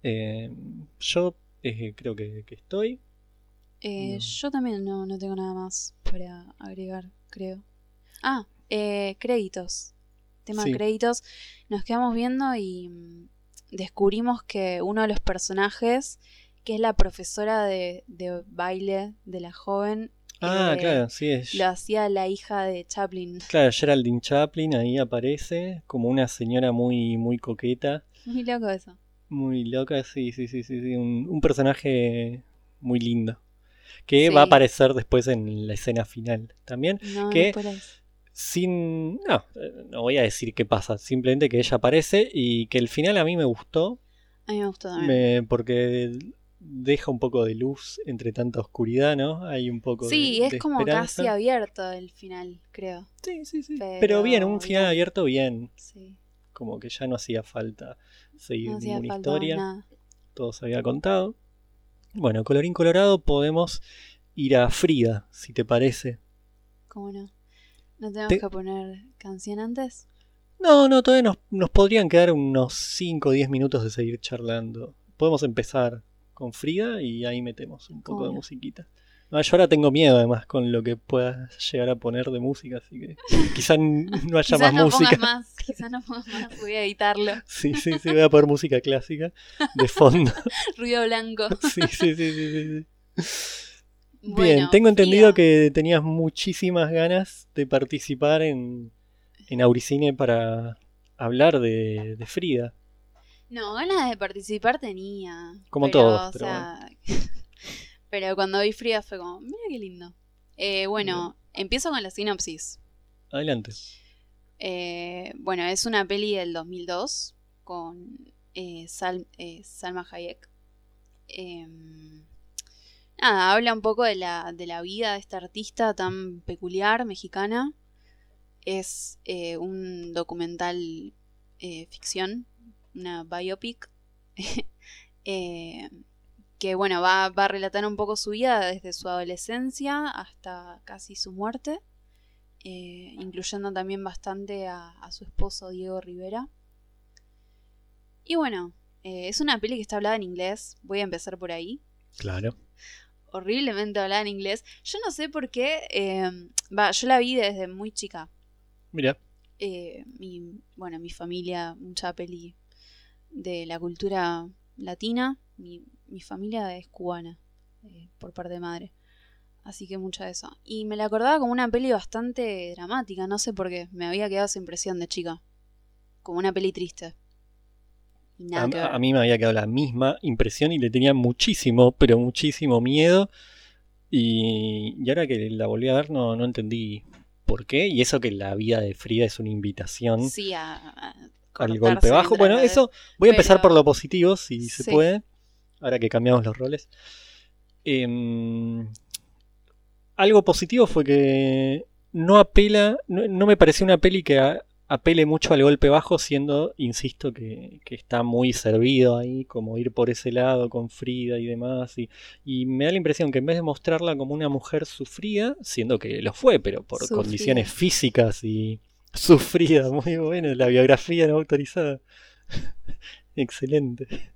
Eh, yo eh, creo que, que estoy. Eh, No. Yo también no, no tengo nada más para agregar, creo. Ah, eh, créditos. Tema Sí. créditos. Nos quedamos viendo y mm, descubrimos que uno de los personajes, que es la profesora de, de baile de la joven, Ah, Eh, claro, sí, es. lo hacía la hija de Chaplin. <laughs> Claro, Geraldine Chaplin ahí aparece como una señora muy, muy coqueta, Muy loco eso. muy loca, sí, sí, sí, sí, sí, un, un personaje muy lindo. Que Sí. va a aparecer después en la escena final también. No, ¿Qué? no. Sin. No, no voy a decir qué pasa, simplemente que ella aparece y que el final a mí me gustó, A mí me gustó también. me- porque deja un poco de luz entre tanta oscuridad, ¿no? Hay un poco Sí, de, es de como esperanza. casi abierto el final, creo. Sí, sí, sí. Pero, Pero bien, un final bien. abierto bien. Sí. Como que ya no hacía falta seguir No hacía ninguna falta historia. nada. Todo se había contado. Bueno, colorín colorado, podemos ir a Frida, si te parece. ¿Cómo no? ¿No tenemos Te- que poner canción antes? No, no, todavía nos, nos podrían quedar unos 5 o 10 minutos de seguir charlando. Podemos empezar con Frida y ahí metemos un poco ¿Cómo de musiquita. No, yo ahora tengo miedo además con lo que pueda llegar a poner de música, así que <laughs> quizá n- no haya Quizás más no música. más, quizás no pongas más, voy a editarlo. <laughs> Sí, sí, sí, voy a poner música clásica de fondo. <laughs> Ruido blanco. Sí, sí, sí, sí, sí, sí. Bien, Bueno, tengo entendido Frida. que tenías muchísimas ganas de participar en, en Auricine para hablar de, de Frida. No, ganas de participar tenía. Como pero, todos, o pero sea, <laughs> pero cuando vi Frida fue como, mira qué lindo. Eh, bueno, empiezo con la sinopsis. Adelante. Eh, bueno, es una peli del 2002 con eh, Sal- eh, Salma Hayek. Em, nada, habla un poco de la, de la vida de esta artista tan peculiar mexicana. Es eh, un documental eh, ficción, una biopic, <laughs> eh, que bueno, va, va a relatar un poco su vida desde su adolescencia hasta casi su muerte eh, incluyendo también bastante a, a su esposo Diego Rivera. Y bueno, eh, es una peli que está hablada en inglés, voy a empezar por ahí. Claro. Horriblemente hablada en inglés. Yo no sé por qué, eh, va, yo la vi desde muy chica. Mira, Eh, mi, bueno, mi familia, mucha peli de la cultura latina. Mi, mi familia es cubana, eh, por parte de madre. Así que mucha de eso. Y me la acordaba como una peli bastante dramática, no sé por qué. Me había quedado esa impresión de chica. Como una peli triste. Y nada a, que ver. a mí me había quedado la misma impresión y le tenía muchísimo, pero muchísimo miedo. Y, y ahora que la volví a ver no, no entendí por qué. Y eso que la vida de Frida es una invitación Sí, a, a al golpe bajo. Bueno, eso voy a empezar por lo positivo, si se puede. Ahora que cambiamos los roles. Em, algo positivo fue que no apela, no, no me pareció una peli que a- apele mucho al golpe bajo, siendo, insisto, que, que está muy servido ahí, como ir por ese lado con Frida y demás. Y, y me da la impresión que en vez de mostrarla como una mujer sufrida, siendo que lo fue, pero por condiciones físicas y <laughs> sufrida, muy bueno, la biografía no autorizada <laughs> Excelente.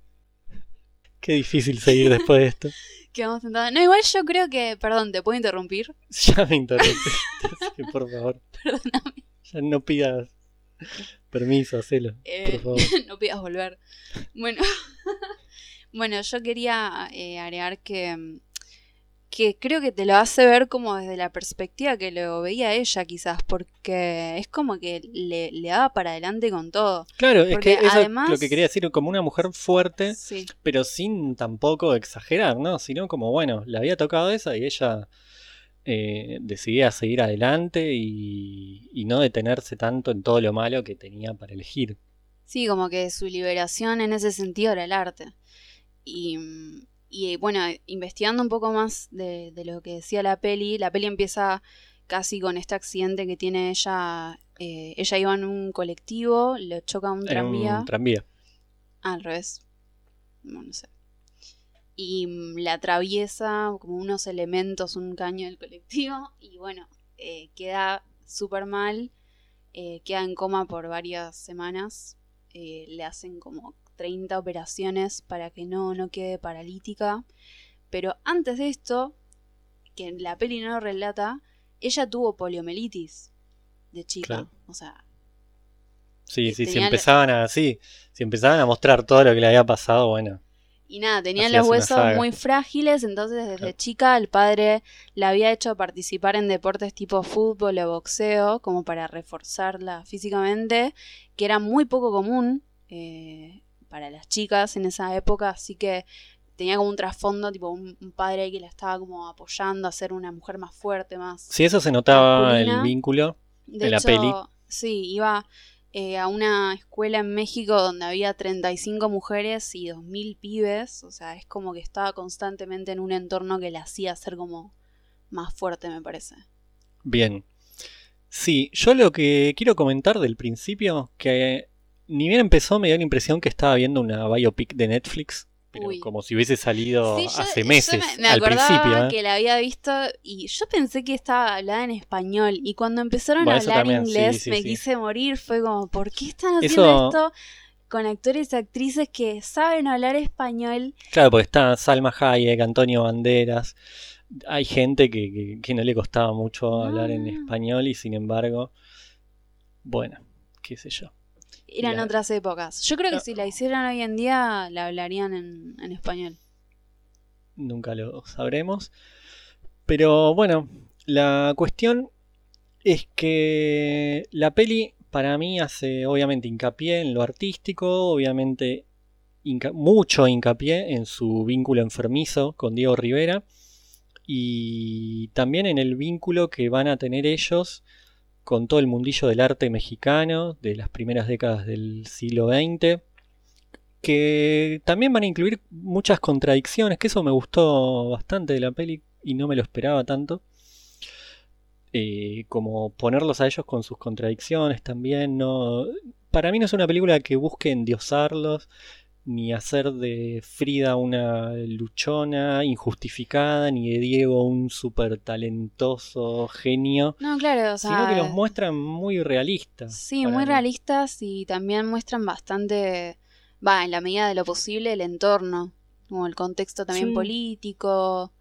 Qué difícil seguir después de esto. <laughs> Que vamos tentando. No, igual yo creo que. Perdón, ¿te puedo interrumpir? Ya me interrumpiste, que por favor. Perdóname. Ya no pidas permiso, hacelo. Eh, Por favor. no pidas volver. Bueno, bueno yo quería eh, agregar que, mm, que creo que te lo hace ver como desde la perspectiva que lo veía ella quizás, porque es como que le, le daba para adelante con todo. Claro, es que eso además- es lo que quería decir, como una mujer fuerte, Sí, pero sin tampoco exagerar, ¿no? Sino como, bueno, le había tocado esa y ella eh, decidía seguir adelante y, y no detenerse tanto en todo lo malo que tenía para elegir. sí, como que su liberación en ese sentido era el arte. Y, mm, y bueno, investigando un poco más de, de lo que decía la peli, la peli empieza casi con este accidente que tiene ella. eh, ella iba en un colectivo, le choca un tranvía. un tranvía. Ah, al revés. No, no sé. Y mm, le atraviesa como unos elementos, un caño del colectivo. Y bueno, eh, queda súper mal. eh, queda en coma por varias semanas. eh, le hacen como 30 operaciones para que no, no quede paralítica. Pero antes de esto, que en la peli no lo relata, ella tuvo poliomielitis de chica. Claro. O sea, Sí, Y sí, si la- empezaban a, sí, si empezaban a mostrar todo lo que le había pasado, bueno, Y nada, tenía Hacías los huesos muy frágiles, entonces desde Claro. chica el padre la había hecho participar en deportes tipo fútbol o boxeo, como para reforzarla físicamente, que era muy poco común eh, para las chicas en esa época, así que tenía como un trasfondo, tipo un, un padre que la estaba como apoyando a ser una mujer más fuerte, más... si eso se notaba el vínculo, De en la peli. Sí, iba eh, a una escuela en México donde había 35 mujeres y 2.000 pibes. O sea, es como que estaba constantemente en un entorno que la hacía ser como más fuerte, me parece. Bien. Sí, yo lo que quiero comentar del principio, que ni bien empezó me dio la impresión que estaba viendo una biopic de Netflix, pero Uy. como si hubiese salido Sí, yo- hace yo meses me, me al principio. ¿eh? que la había visto y yo pensé que estaba hablada en español. Y cuando empezaron Bueno, a hablar también, inglés, sí, me quise morir. Fue como, ¿por qué están haciendo Eso- esto con actores y actrices que saben hablar español? Claro, porque está Salma Hayek, Antonio Banderas. Hay gente que, que- que no le costaba mucho hablar en no. español y sin embargo, bueno, qué sé yo. Eran La- otras épocas. Yo creo que No. si la hicieran hoy en día, la hablarían en, en español. nunca lo sabremos. Pero bueno, la cuestión es que la peli para mí hace obviamente hincapié en lo artístico, obviamente hinca- mucho hincapié en su vínculo enfermizo con Diego Rivera y también en el vínculo que van a tener ellos con todo el mundillo del arte mexicano de las primeras décadas del siglo XX que también van a incluir muchas contradicciones, que eso me gustó bastante de la peli y no me lo esperaba tanto. Eh, como ponerlos a ellos con sus contradicciones también, no... Para mí no es una película que busque endiosarlos, ni hacer de Frida una luchona injustificada, ni de Diego un súper talentoso genio, No, claro, o sea. sino que los muestran muy realistas. Sí, muy mí. realistas y también muestran bastante, va, en la medida de lo posible, el entorno, como el contexto también Sí. político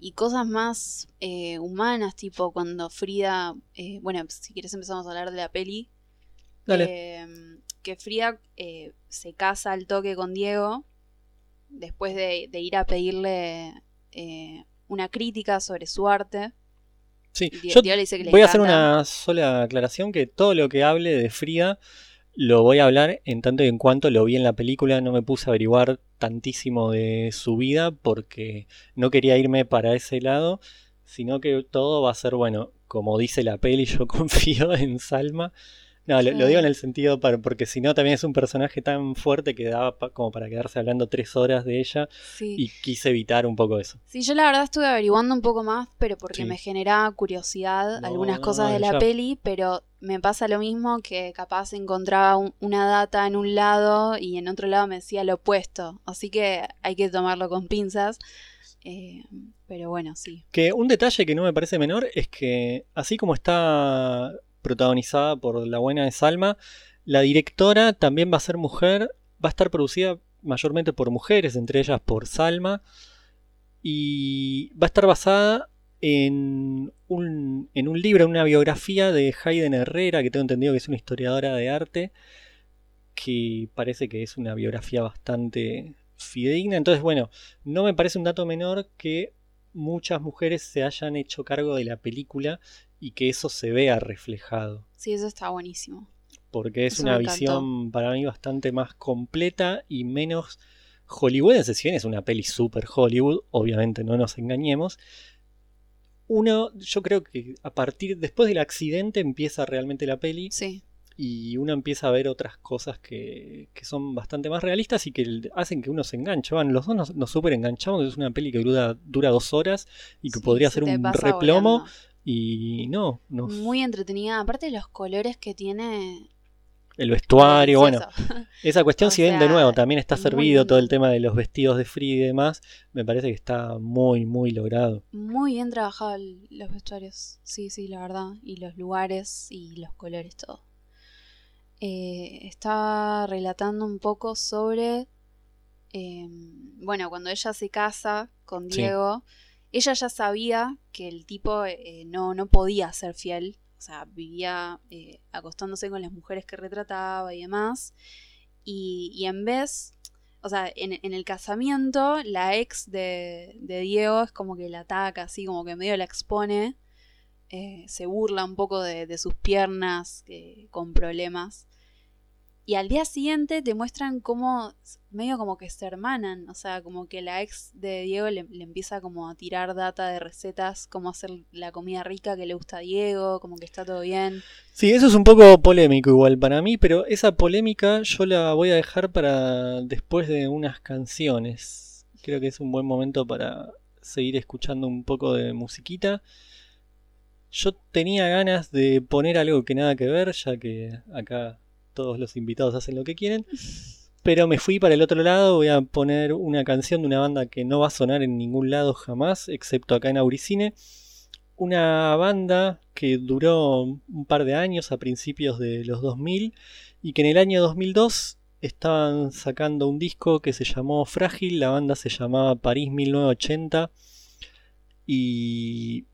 y cosas más eh, humanas, tipo cuando Frida, eh, bueno, si quieres empezamos a hablar de la peli, Dale. eh, que Frida eh, se casa al toque con Diego después de, de ir a pedirle eh, una crítica sobre su arte. Sí, Di- yo Diego le dice que le voy a hacer una sola aclaración que todo lo que hable de Frida lo voy a hablar en tanto y en cuanto lo vi en la película, no me puse a averiguar tantísimo de su vida porque no quería irme para ese lado, sino que todo va a ser, bueno, como dice la peli, yo <laughs> confío en Salma. No, lo, digo en el sentido para, porque si no también es un personaje tan fuerte que daba pa- como para quedarse hablando tres horas de ella Sí. y quise evitar un poco eso. Sí, yo la verdad estuve averiguando un poco más, pero porque Sí. me generaba curiosidad No, algunas no, cosas de la ya. peli, pero me pasa lo mismo que capaz encontraba un- una data en un lado y en otro lado me decía lo opuesto. Así que hay que tomarlo con pinzas. Eh, pero bueno, sí. Que un detalle que no me parece menor es que, así como está protagonizada por la buena de Salma, La directora también va a ser mujer, va a estar producida mayormente por mujeres, entre ellas por Salma, y va a estar basada en un, libro, en una biografía de Hayden Herrera, que tengo entendido que es una historiadora de arte, que parece que es una biografía bastante fidedigna. Entonces, bueno, no me parece un dato menor que muchas mujeres se hayan hecho cargo de la película y que eso se vea reflejado. Sí, eso está buenísimo. Porque es Eso una visión para mí bastante más completa y menos hollywoodense. Si bien es una peli super Hollywood, obviamente no nos engañemos. Uno, yo creo que a partir, después del accidente empieza realmente la peli Sí, y uno empieza a ver otras cosas que, que son bastante más realistas y que hacen que uno se enganche. Van, los dos nos, nos enganchamos, es una peli que dura, dura dos horas y que sí, podría se ser un replomo. Y no, nos- Muy entretenida. Aparte los colores que tiene. el vestuario, bueno, <laughs> esa cuestión O si bien de nuevo también está servido todo el tema de los vestidos de Free y demás, me parece que está muy, muy logrado. Muy bien trabajado el- los vestuarios. Sí, sí, la verdad. Y los lugares y los colores, todo. Eh, está relatando un poco sobre. eh, bueno, cuando ella se casa con Sí. Ella ya sabía que el tipo eh, no, no podía ser fiel. O sea, vivía eh, acostándose con las mujeres que retrataba y demás. Y, y en vez, o sea, en, en el casamiento, la ex de, de Diego es como que la ataca, así como que medio la expone. eh, se burla un poco de, de sus piernas eh, con problemas. Y al día siguiente te muestran cómo, medio como que se hermanan, o sea, como que la ex de Diego le, le empieza como a tirar data de recetas, cómo hacer la comida rica que le gusta a Diego, como que está todo bien. Sí, eso es un poco polémico igual para mí, pero esa polémica yo la voy a dejar para después de unas canciones. Creo que es un buen momento para seguir escuchando un poco de musiquita. Yo tenía ganas de poner algo que nada que ver, ya que acá todos los invitados hacen lo que quieren. Pero me fui para el otro lado, voy a poner una canción de una banda que no va a sonar en ningún lado jamás, excepto acá en Auricine. Una banda que duró un par de años a principios de los 2000 y que en el año 2002 estaban sacando un disco que se llamó Frágil, la banda se llamaba París 1980 y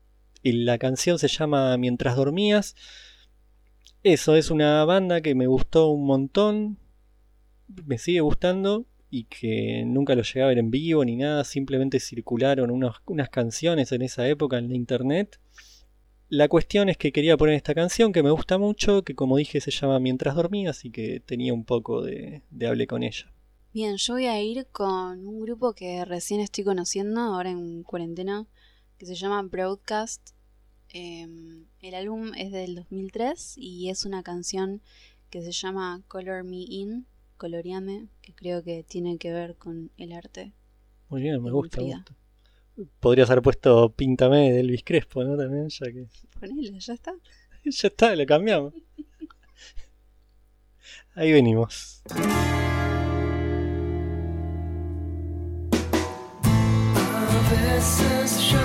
la canción se llama Mientras dormías. Eso es una banda que me gustó un montón, me sigue gustando y que nunca lo llegué a ver en vivo ni nada, simplemente circularon unas canciones en esa época en la internet. La cuestión es que quería poner esta canción que me gusta mucho, que como dije se llama Mientras dormías y que tenía un poco de, de hable con ella. Bien, yo voy a ir con un grupo que recién estoy conociendo, ahora en cuarentena, que se llama Broadcast. Em, el álbum es del 2003 y es una canción que se llama Color Me In, Coloreame, que creo que tiene que ver con el arte. Muy bien, me gusta, gusta. Podrías haber puesto Píntame de Elvis Crespo, ¿no? También, ya que Ponele, ya está. <laughs> ya está, lo cambiamos. Ahí venimos. A veces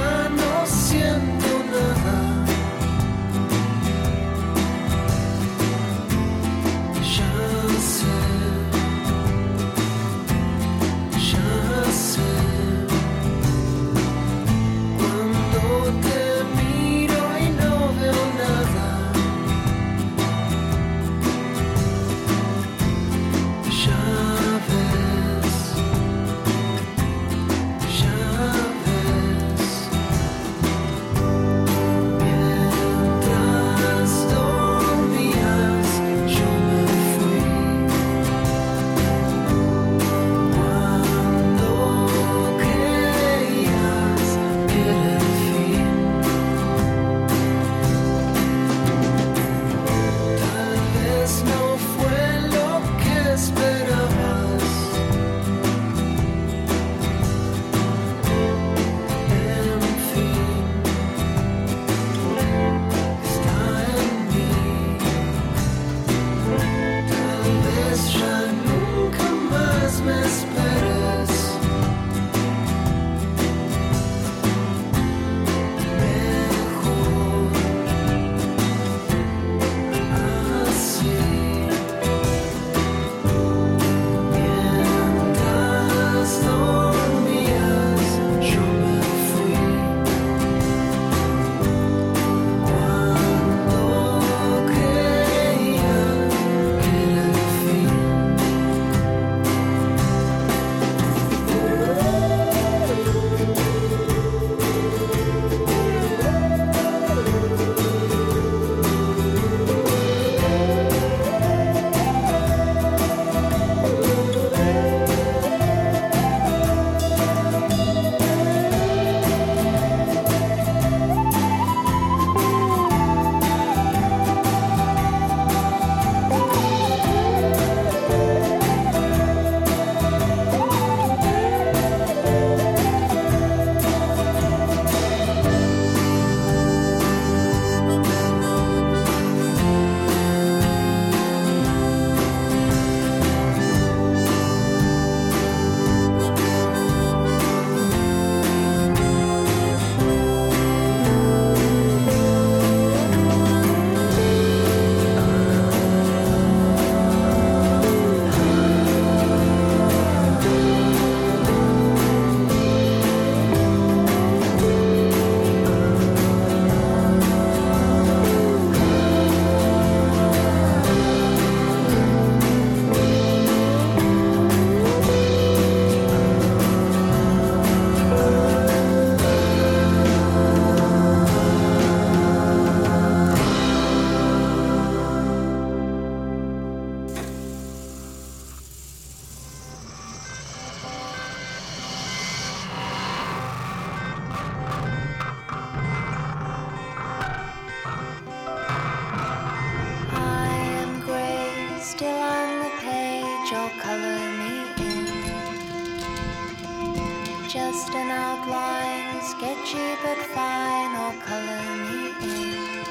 outline, sketchy but fine, or color me in.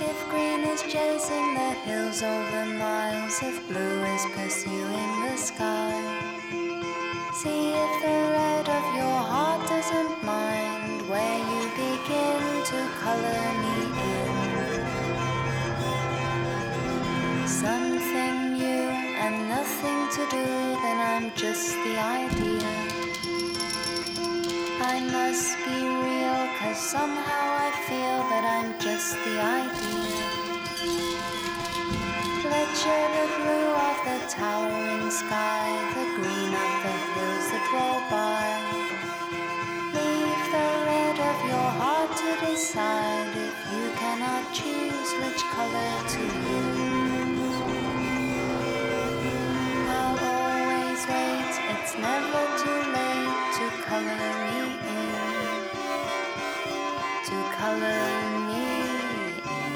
If green is chasing the hills over miles, if blue is pursuing the sky, see if the red of your heart doesn't mind where you begin to color me in. Something new and nothing to do, then I'm just the idea. I must be real, cause somehow I feel that I'm just the idea. Let's the blue of the towering sky, the green of the hills that roll by. Leave the red of your heart to decide if you cannot choose which color to use. I'll always wait, it's never too late color me in. To color me in.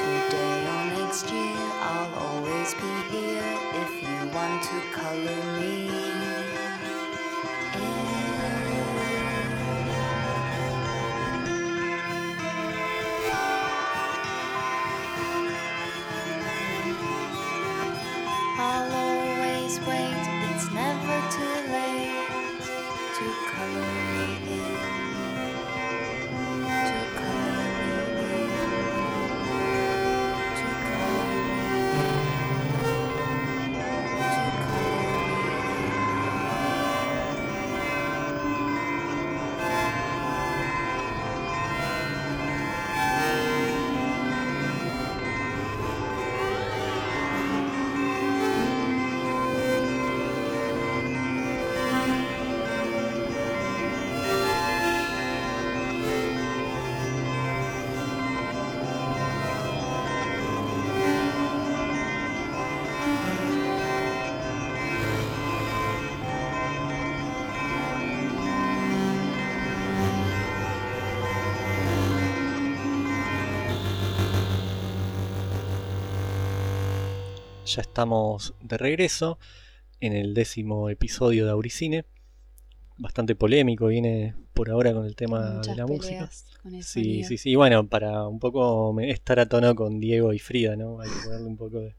Today or next year, I'll always be here if you want to color me Ya estamos de regreso en el décimo episodio de Auricine. Bastante polémico, viene por ahora con el tema Muchas de la música. con Sí, sí, sí. Y bueno, para un poco estar a tono con Diego y Frida, ¿no? Hay que ponerle un poco de,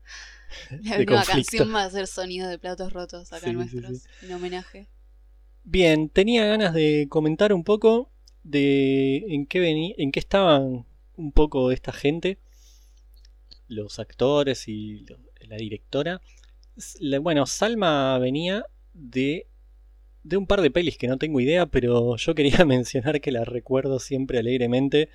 <laughs> La de conflicto. canción va a ser sonido de platos rotos acá Sí, nuestros, sí. en homenaje. Bien, tenía ganas de comentar un poco de en qué vení, en qué estaban un poco esta gente, los actores y lo- la directora. Bueno, Salma venía de de un par de pelis que no tengo idea, pero yo quería <laughs> mencionar que la recuerdo siempre alegremente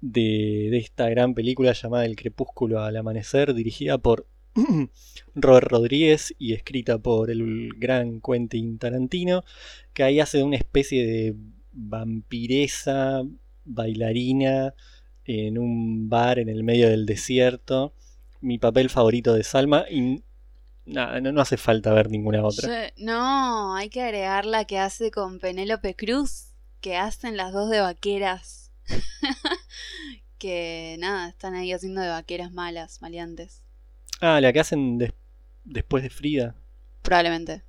de, de esta gran película llamada El crepúsculo al amanecer, dirigida por <clears throat> Robert Rodríguez y escrita por el gran Quentin Tarantino, que ahí hace una especie de vampiresa bailarina en un bar en el medio del desierto. Mi papel favorito de Salma y nada, no, no hace falta ver ninguna otra. Yo- no, hay que agregar la que hace con Penélope Cruz, que hacen las dos de vaqueras. <laughs> que nada, están ahí haciendo de vaqueras malas, maleantes. Ah, la que hacen des- después de Frida. Probablemente.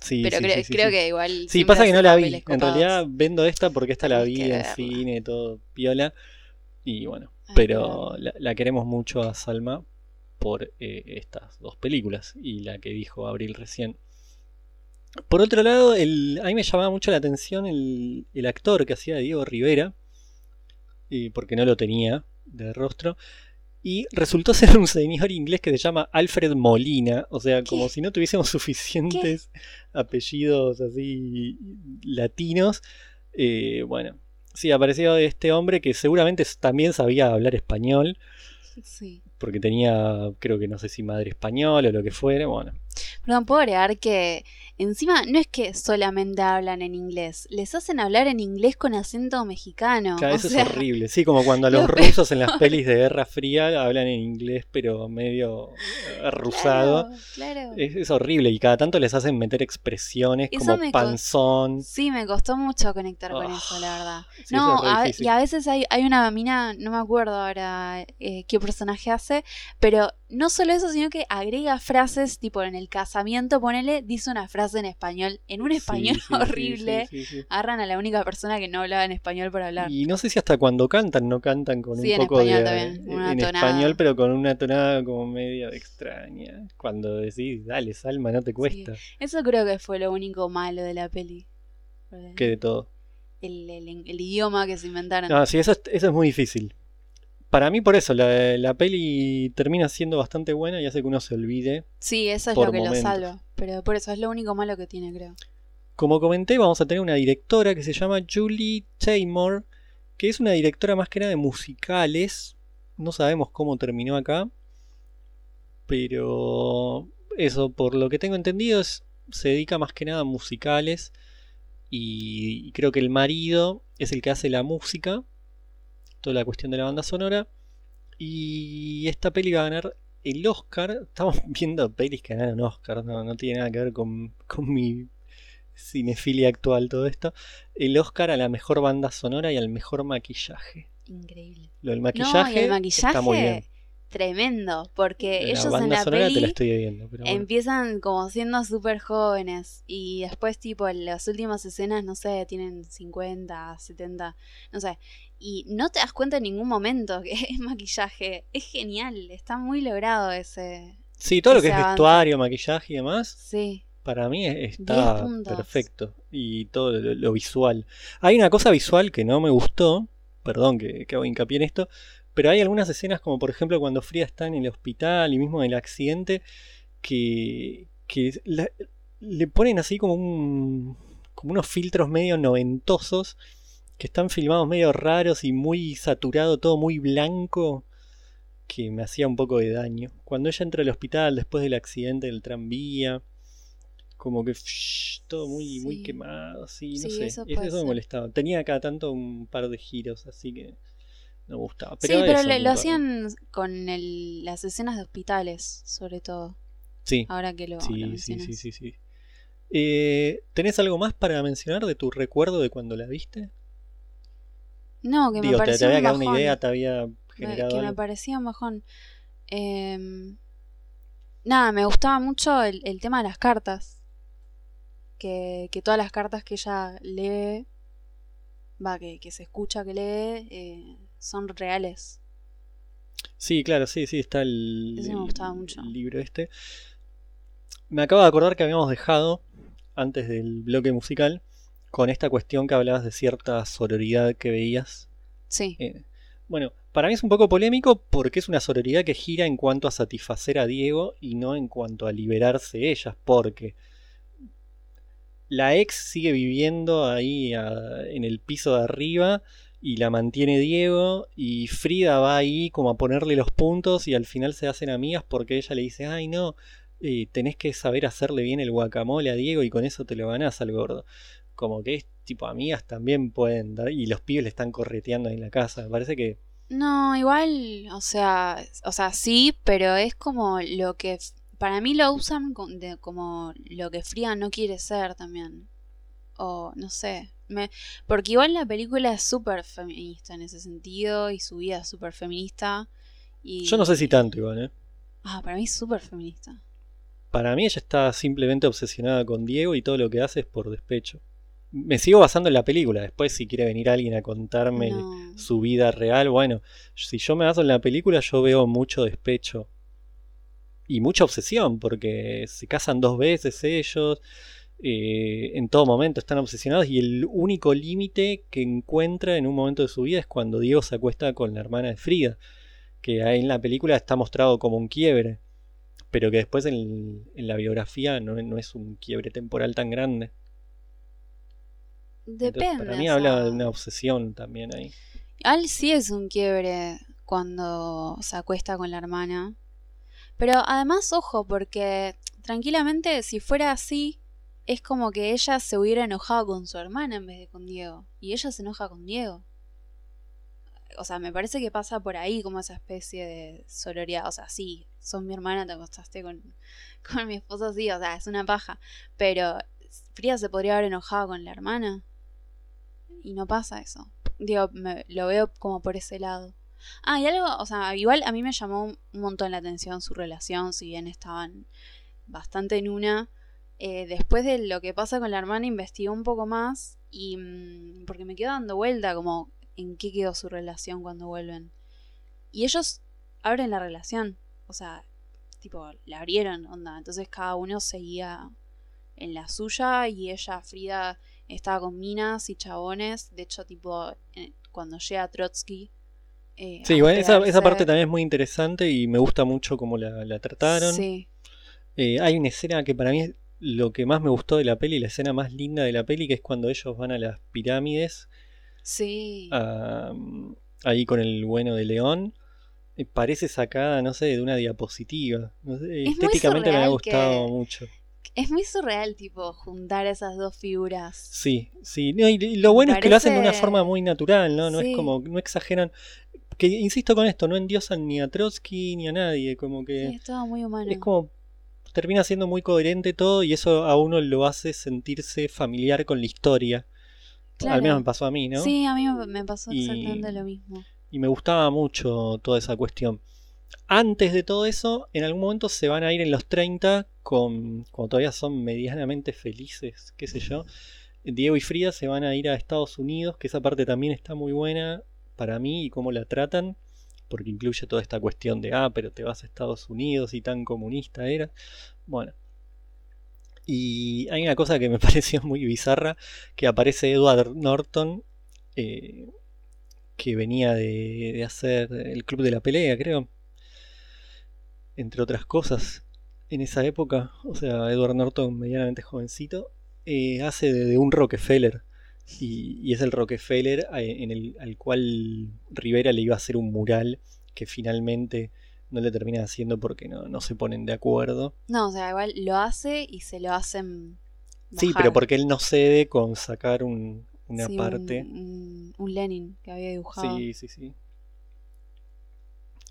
Sí, Pero sí, cre- sí, sí, creo sí. que igual. Sí, pasa que no la vi. En realidad vendo esta porque esta la vi en verla. cine, todo piola. Y bueno, pero la, la queremos mucho a Salma por eh, estas dos películas y la que dijo Abril recién. Por otro lado, el, a mí me llamaba mucho la atención el, el actor que hacía Diego Rivera, eh, porque no lo tenía de rostro. Y resultó ser un señor inglés que se llama Alfred Molina. O sea, como ¿Qué? si no tuviésemos suficientes apellidos así latinos. Eh, bueno, sí, apareció este hombre que seguramente también sabía hablar español. Sí. Porque tenía, creo que no sé si madre española o lo que fuera. Bueno, Perdón, puedo agregar que encima no es que solamente hablan en inglés, les hacen hablar en inglés con acento mexicano. claro, eso sea, es horrible. Sí, como cuando <laughs> los lo peor. rusos en las pelis de Guerra Fría hablan en inglés, pero medio eh, rusado. Claro, claro. Es, es horrible y cada tanto les hacen meter expresiones Eso como panzón. Sí, me costó mucho conectar con Ah, eso, la verdad. sí, no, es a- y a veces hay, hay una mina, no me acuerdo ahora eh, qué personaje hace, pero no solo eso, sino que agrega frases, tipo en el casamiento, ponele, dice una frase en español, en un español sí, <laughs> sí, horrible. sí. Agarran a la única persona que no hablaba en español por hablar. Y no sé si hasta cuando cantan, no cantan con Sí, un poco de. también, una en tonada. español, pero con una tonada como medio extraña. Cuando decís, dale, Salma, no te cuesta. Eso creo que fue lo único malo de la peli. Que de todo. El, el- el idioma que se inventaron. Ah, sí, eso es, eso es muy difícil. Para mí, por eso, la, la peli termina siendo bastante buena y hace que uno se olvide. sí, eso es lo que momentos. lo salva. Pero por eso es lo único malo que tiene, creo. Como comenté, vamos a tener una directora que se llama Julie Taymor, que es una directora más que nada de musicales. No sabemos cómo terminó acá. Pero eso, por lo que tengo entendido, es- se dedica más que nada a musicales. Y, y creo que el marido es el que hace la música. Toda la cuestión de la banda sonora. Y esta peli va a ganar el Oscar. <laughs> Estamos viendo pelis que ganaron Oscar. No, no tiene nada que ver con, con mi cinefilia actual todo esto. El Oscar a la mejor banda sonora y al mejor maquillaje. Increíble. Lo del maquillaje, el maquillaje está muy bien. tremendo. Porque la ellos en la sonora te la peli estoy viendo. Pero bueno. empiezan como siendo súper jóvenes. Y después, tipo, en las últimas escenas, no sé, tienen 50, 70, no sé. Y no te das cuenta en ningún momento que <laughs> es maquillaje. Es genial. Está muy logrado ese. Sí, todo lo que es vestuario, maquillaje y demás, Sí. para mí es- está 10 puntos. perfecto. Y todo lo, lo visual. Hay una cosa visual que no me gustó, perdón que, que hago hincapié en esto, pero hay algunas escenas como por ejemplo cuando Frida está en el hospital y mismo en el accidente, que, que la- le ponen así como un como unos filtros medio noventosos que están filmados medio raros y muy saturado, todo muy blanco, que me hacía un poco de daño. Cuando ella entra al hospital después del accidente del tranvía, como que shh, todo muy, muy Sí. quemado, así, no Sí, sé. eso Eso, me molestaba. Tenía cada tanto un par de giros, así que no me gustaba. sí, Pero lo, hacían con el- las escenas de hospitales, sobre todo. Sí, Ahora que lo, lo sí, sí, sí, sí, sí. Eh, ¿Tenés algo más para mencionar de tu recuerdo de cuando la viste? No, que me te, te había un quedado una bajón. idea, te había Me- generado que me parecía un bajón. Em, nada, me gustaba mucho el, el tema de las cartas. Que, que todas las cartas que ella lee, va, que, que se escucha que lee, eh, son reales. Sí, claro, sí, sí, está el, Ese me el- gustaba mucho. el libro este. Me acabo de acordar que habíamos dejado, antes del bloque musical, con esta cuestión que hablabas de cierta sororidad que veías. Sí, Eh, bueno, para mí es un poco polémico porque es una sororidad que gira en cuanto a satisfacer a Diego y no en cuanto a liberarse ellas, porque la ex sigue viviendo ahí a- en el piso de arriba y la mantiene Diego y Frida va ahí como a ponerle los puntos y al final se hacen amigas porque ella le dice, ay no, eh, tenés que saber hacerle bien el guacamole a Diego y con eso te lo ganás al gordo. Como que es tipo amigas también pueden dar y los pibes le están correteando ahí en la casa. Me parece que No, igual, o sea, o sea, sí, pero es como lo que para mí lo usan como lo que Frida no quiere ser también. O no sé, me, porque igual la película es súper feminista en ese sentido y su vida es súper feminista. Y... yo no sé si tanto igual, ¿eh? Ah, para mí es súper feminista. Para mí ella está simplemente obsesionada con Diego y todo lo que hace es por despecho. Me sigo basando en la película. Después, si quiere venir alguien a contarme No. su vida real, bueno, si yo me baso en la película, yo veo mucho despecho. Y mucha obsesión, porque se casan dos veces ellos. eh, en todo momento están obsesionados. Y el único límite que encuentra en un momento de su vida es cuando Diego se acuesta con la hermana de Frida. Que ahí en la película está mostrado como un quiebre. Pero que después en, en la biografía no, no es un quiebre temporal tan grande. Entonces, Depende. para mí o habla de una obsesión también ahí. Al sí es un quiebre cuando se acuesta con la hermana. Pero además, ojo, porque tranquilamente si fuera así, es como que ella se hubiera enojado con su hermana en vez de con Diego. Y ella se enoja con Diego. O sea, me parece que pasa por ahí como esa especie de sororidad. O sea, sí, son mi hermana, te acostaste con, <laughs> con mi esposo, sí, o sea, es una paja. Pero Frida se podría haber enojado con la hermana. Y no pasa eso. Digo, me- lo veo como por ese lado. Ah, y algo, o sea, igual a mí me llamó un montón la atención su relación, si bien estaban bastante en una. eh, después de lo que pasa con la hermana, investigué un poco más y mm, porque me quedo dando vuelta como en qué quedó su relación cuando vuelven. Y ellos abren la relación, o sea, tipo, la abrieron, onda. Entonces cada uno seguía en la suya y ella, Frida, estaba con minas y chabones. De hecho, tipo, eh, cuando llega Trotsky. eh, Sí, igual esa, esa parte también es muy interesante y me gusta mucho cómo la, la trataron. Sí, Eh, hay una escena que para mí es lo que más me gustó de la peli, la escena más linda de la peli, que es cuando ellos van a las pirámides, sí. a- ahí con el bueno de León. Parece sacada, no sé, de una diapositiva. No sé, estéticamente me ha gustado que- mucho. Es muy surreal, tipo, juntar esas dos figuras. Sí, sí. No, y, lo bueno es que lo hacen de una forma muy natural, ¿no? No Sí. es como, no exageran. Que insisto con esto, no endiosan ni a Trotsky ni a nadie, como que Sí, es todo muy humano. es como termina siendo muy coherente todo y eso a uno lo hace sentirse familiar con la historia. Al menos me pasó a mí, ¿no? Sí, a mí me- pasó Y- exactamente lo mismo. Y me gustaba mucho toda esa cuestión. Antes de todo eso, en algún momento se van a ir en los 30 con, cuando todavía son medianamente felices, qué sé yo. Diego y Frida se van a ir a Estados Unidos, que esa parte también está muy buena para mí y cómo la tratan, porque incluye toda esta cuestión de, ah, pero te vas a Estados Unidos y tan comunista era. Bueno. Y hay una cosa que me <laughs> pareció muy bizarra, que aparece Edward Norton, eh, que venía de, de hacer el Club de la Pelea, creo. Entre otras cosas, en esa época, o sea, Edward Norton, medianamente jovencito, eh, hace de, de un Rockefeller. Y, y es el Rockefeller eh, en el, al cual Rivera le iba a hacer un mural que finalmente no le termina haciendo porque no, no se ponen de acuerdo. No, o sea, igual lo hace y se lo hacen. Sí, pero porque él no cede con sacar un- una Sí, un- parte. Un, un Lenin que había dibujado. Sí, sí, sí.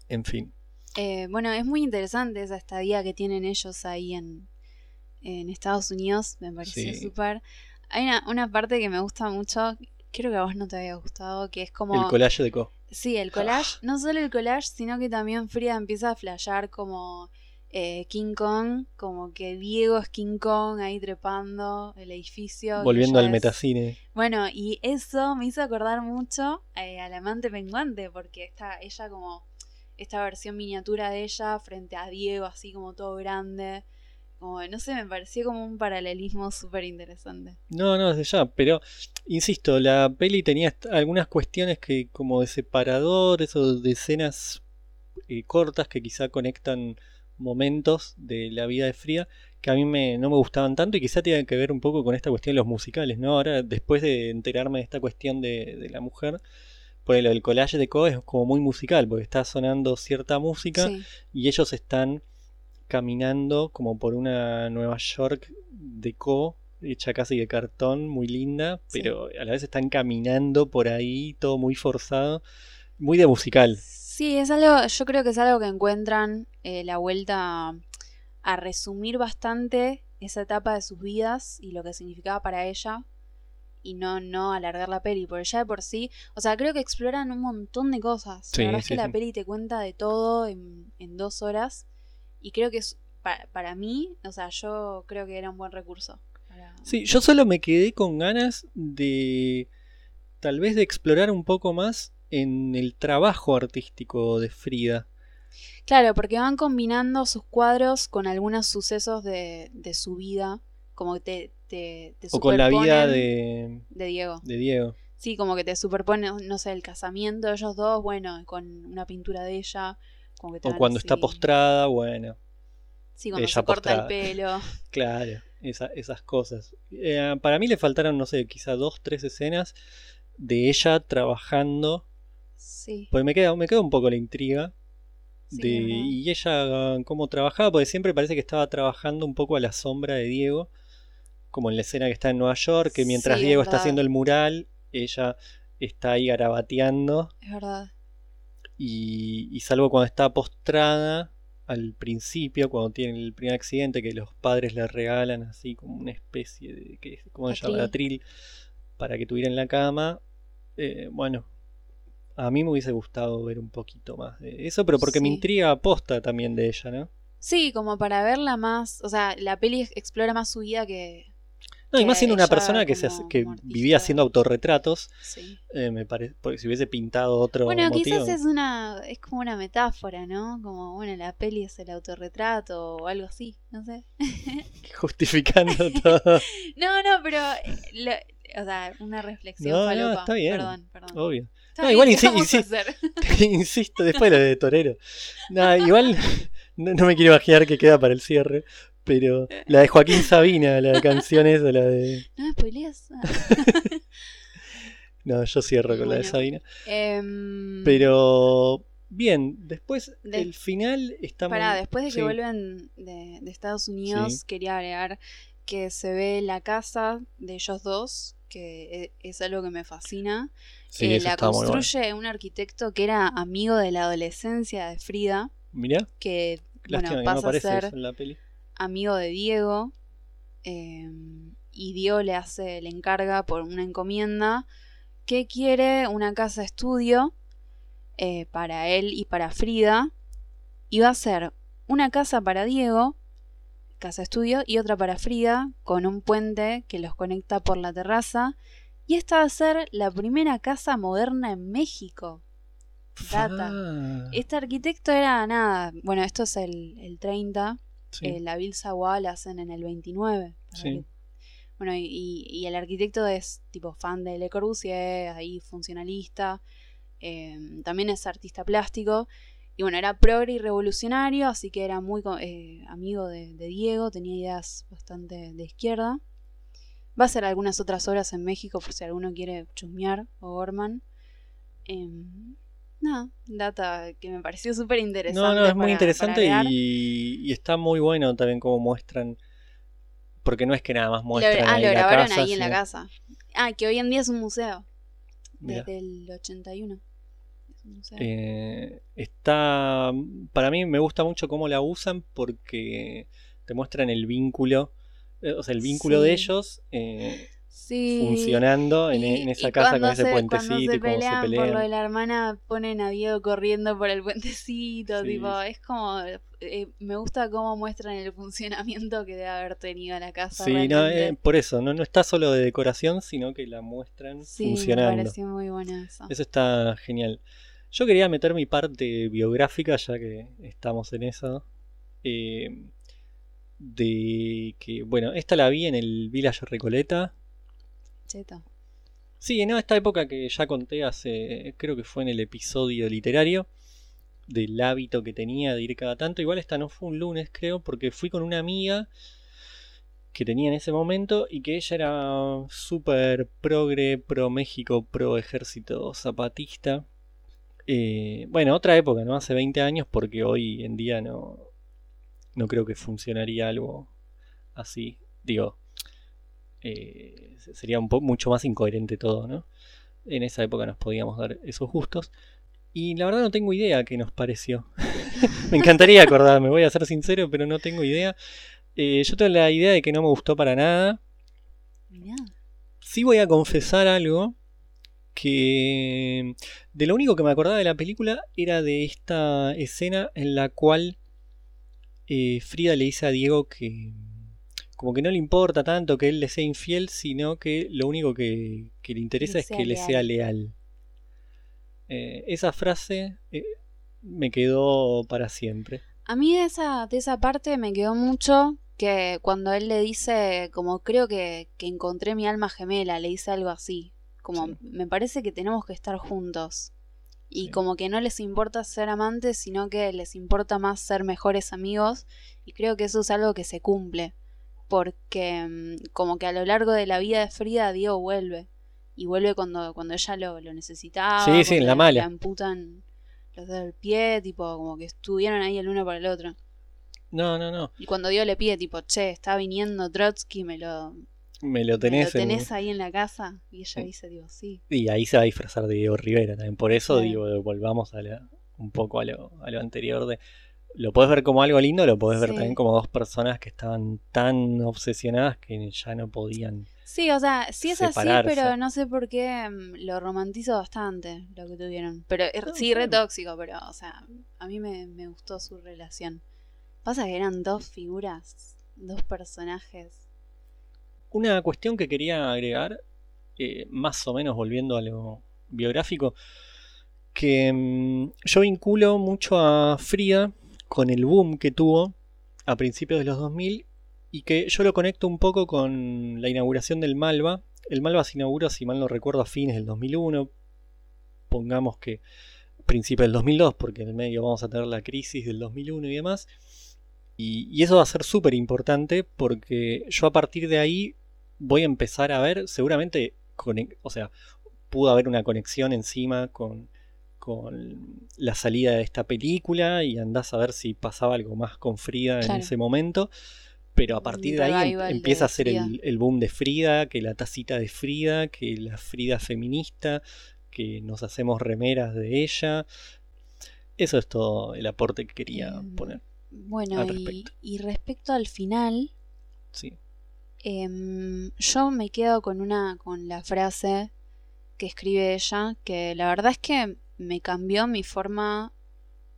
En fin. Eh, bueno, es muy interesante esa estadía que tienen ellos ahí en, en Estados Unidos. Me pareció Sí. súper. Hay una, una parte que me gusta mucho. Creo que a vos no te había gustado, que es como. El collage de Co. Sí, el collage, no solo el collage, sino que también Frida empieza a flashear como eh, King Kong, como que Diego es King Kong ahí trepando el edificio. Volviendo al es- metacine. Bueno, y eso me hizo acordar mucho eh, al amante penguante, porque está ella como esta versión miniatura de ella frente a Diego, así como todo grande. Como, no sé, me pareció como un paralelismo súper interesante. No, no, desde ya, pero insisto, la peli tenía algunas cuestiones que como de separadores o de escenas eh, cortas que quizá conectan momentos de la vida de Frida que a mí me, no me gustaban tanto y quizá tienen que ver un poco con esta cuestión de los musicales, ¿no? Ahora, después de enterarme de esta cuestión de, de la mujer, lo del collage de Co es como muy musical, porque está sonando cierta música Sí, y ellos están caminando como por una Nueva York de co hecha casi de cartón, muy linda, Sí. pero a la vez están caminando por ahí, todo muy forzado, muy de musical. Sí, es algo, yo creo que es algo que encuentran eh, la vuelta a resumir bastante esa etapa de sus vidas y lo que significaba para ella y no, no alargar la peli, porque ya de por sí, o sea, creo que exploran un montón de cosas. Sí, la verdad es sí, que la peli te cuenta de todo en, en dos horas y creo que es, pa- para mí, o sea, yo creo que era un buen recurso. para- Sí, yo solo me quedé con ganas de tal vez de explorar un poco más en el trabajo artístico de Frida. Claro, porque van combinando sus cuadros con algunos sucesos de, de su vida, como que te, te, te O con la vida de, de Diego. de Diego. Sí, como que te superpone, no sé, el casamiento de ellos dos, bueno, con una pintura de ella. Como que te O cuando está postrada, bueno. Sí, cuando ella se corta postrada. el pelo. <laughs> Claro, esa- esas cosas. Eh, para mí le faltaron, no sé, quizá dos, tres escenas de ella trabajando. Sí. Pues me queda, me queda un poco la intriga. Sí, de, y ella cómo trabajaba, porque siempre parece que estaba trabajando un poco a la sombra de Diego. Como en la escena que está en Nueva York, que mientras Sí, es Diego está haciendo el mural, ella está ahí garabateando. Es verdad. Y, y salvo cuando está postrada al principio, cuando tiene el primer accidente, que los padres le regalan así como una especie de. ¿qué, ¿Cómo se llama? Atril. Atril. Para que tuviera en la cama. Eh, bueno, a mí me hubiese gustado ver un poquito más de eso, pero porque me intriga aposta también de ella, ¿no? Sí, como para verla más. O sea, la peli ex- explora más su vida que. No, y más siendo una persona que, se, que vivía haciendo autorretratos, Sí. eh, me parece, porque si hubiese pintado otro Bueno, motivo, quizás es una. Es como una metáfora, ¿no? Como, bueno, la peli es el autorretrato o algo así, no sé. <laughs> justificando todo, <laughs> No, no, pero. eh, lo- o sea, una reflexión No, no, está bien. Perdón, perdón. obvio. Está No, bien, igual ¿qué insi- vamos a insi- hacer? <laughs> Insisto, después lo de Torero. No, igual no, no me quiero imaginar que queda para el cierre, pero la de Joaquín Sabina, la <laughs> canción esa, la de... No me spoilees. Ah. <laughs> No, yo cierro con la de. Sabina. Em, Pero bien, después De- el final está Pará, muy... después de que vuelven de, de Estados Unidos, Sí. quería agregar que se ve la casa de ellos dos, que e- es algo que me fascina. Sí, Eh, la bueno. construye un arquitecto que era amigo de la adolescencia de Frida, Mirá, que lástima bueno, que no pasa a aparece ser en la peli. Amigo de Diego. eh, y Diego le hace, le encarga por una encomienda que quiere una casa estudio eh, para él y para Frida. Y va a ser una casa para Diego, casa estudio, y otra para Frida, con un puente que los conecta por la terraza. Y esta va a ser la primera casa moderna en México. Data. Ah, Este arquitecto era nada, bueno, esto es el, el 30, sí. eh, la Bill Sawal la hacen en el 29. para Sí. que- Bueno, y, y- el arquitecto es tipo fan de Le Corbusier, ahí funcionalista, eh, también es artista plástico. Y bueno, era progre y revolucionario, así que era muy eh, amigo de, de Diego, tenía ideas bastante de izquierda. Va a hacer algunas otras obras en México por si alguno quiere chusmear o Gorman. Nada, data que me pareció súper interesante. No, no, es muy interesante y, y está muy bueno también como muestran. Porque no es que nada más Lo, muestran ah, ahí lo la grabaron casa, ahí en la casa. Ah, que hoy en día es un museo. Mirá. Desde el 81. Es un museo. Eh, está. Para mí me gusta mucho cómo la usan porque te muestran el vínculo. eh, O sea, el vínculo de ellos eh, sí. funcionando en, Y- en esa casa con ese se- puentecito se y cómo se pelean por lo de la hermana, ponen a Diego corriendo por el puentecito. Sí. Tipo, es como. eh, me gusta cómo muestran el funcionamiento que debe haber tenido la casa. Sí, no, eh, por eso, no, no está solo de decoración, sino que la muestran sí, me funcionando. pareció muy bueno eso. Eso está genial. Yo quería meter mi parte biográfica, ya que estamos en eso. eh, de que, bueno, esta la vi en el Village Recoleta. Sí, en esta época que ya conté hace, creo que fue en el episodio literario, del hábito que tenía de ir cada tanto. Igual esta no fue un lunes, creo, porque fui con una amiga que tenía en ese momento y que ella era súper progre, pro México, pro ejército zapatista. Eh, bueno, otra época, ¿no? Hace 20 años, porque hoy en día no, no creo que funcionaría algo así. Digo, eh, se- sería un mucho más incoherente todo, ¿no? En esa época nos podíamos dar esos gustos. Y la verdad no tengo idea qué nos pareció. <laughs> me encantaría acordarme, voy a ser sincero, pero no tengo idea. Eh, yo tengo la idea de que no me gustó para nada. Mirá. Sí voy a confesar algo que de lo único que me acordaba de la película era de esta escena en la cual eh, Frida le dice a Diego que como que no le importa tanto que él le sea infiel, sino que lo único que, que le interesa es que le sea leal. Eh, esa frase eh, me quedó para siempre. A mí de esa, de esa parte me quedó mucho que cuando él le dice, como creo que, que encontré mi alma gemela, le dice algo así, como Sí. me parece que tenemos que estar juntos. Y Sí. como que no les importa ser amantes, sino que les importa más ser mejores amigos. Y creo que eso es algo que se cumple. Porque mm, como que a lo largo de la vida de Frida, Diego vuelve. Y vuelve cuando, cuando ella lo, lo necesitaba. Sí, sí, en la mala. Le amputan los dedos del pie, tipo, como que estuvieron ahí el uno para el otro. No, no, no. Y cuando Dios le pide, tipo, che, está viniendo Trotsky, me lo, Me lo me tenés, lo en- tenés ahí en la casa. Y ella Sí. dice, digo, sí. Y ahí se va a disfrazar de Diego Rivera también. Por eso digo, volvamos a la- un poco a lo, a lo anterior de. Lo podés ver como algo lindo, lo podés ver también como dos personas que estaban tan obsesionadas que ya no podían. Sí, o sea, sí es así, pero no sé por qué mm, lo romantizo bastante lo que tuvieron. Pero No, sí, re tóxico, pero, o sea, a mí me, me gustó su relación. Pasa que eran dos figuras, dos personajes. Una cuestión que quería agregar, eh, más o menos volviendo a lo biográfico, que mm, yo vinculo mucho a Frida con el boom que tuvo a principios de los 2000 y que yo lo conecto un poco con la inauguración del Malva. El Malva se inauguró, si mal no recuerdo, a fines del 2001. Pongamos que principios del 2002, porque en el medio vamos a tener la crisis del 2001 y demás. Y, eso va a ser súper importante porque yo a partir de ahí voy a empezar a ver, seguramente, conec- o sea, pudo haber una conexión encima con, con la salida de esta película y andás a ver si pasaba algo más con Frida en ese momento. Pero a partir de ahí em- de empieza a ser el, boom de Frida, que la tacita de Frida, que la Frida feminista, que nos hacemos remeras de ella. Eso es todo el aporte que quería Em, poner. Bueno, al y, respecto. y respecto al final, Sí. em, yo me quedo con una, con la frase que escribe ella, que la verdad es que me cambió mi forma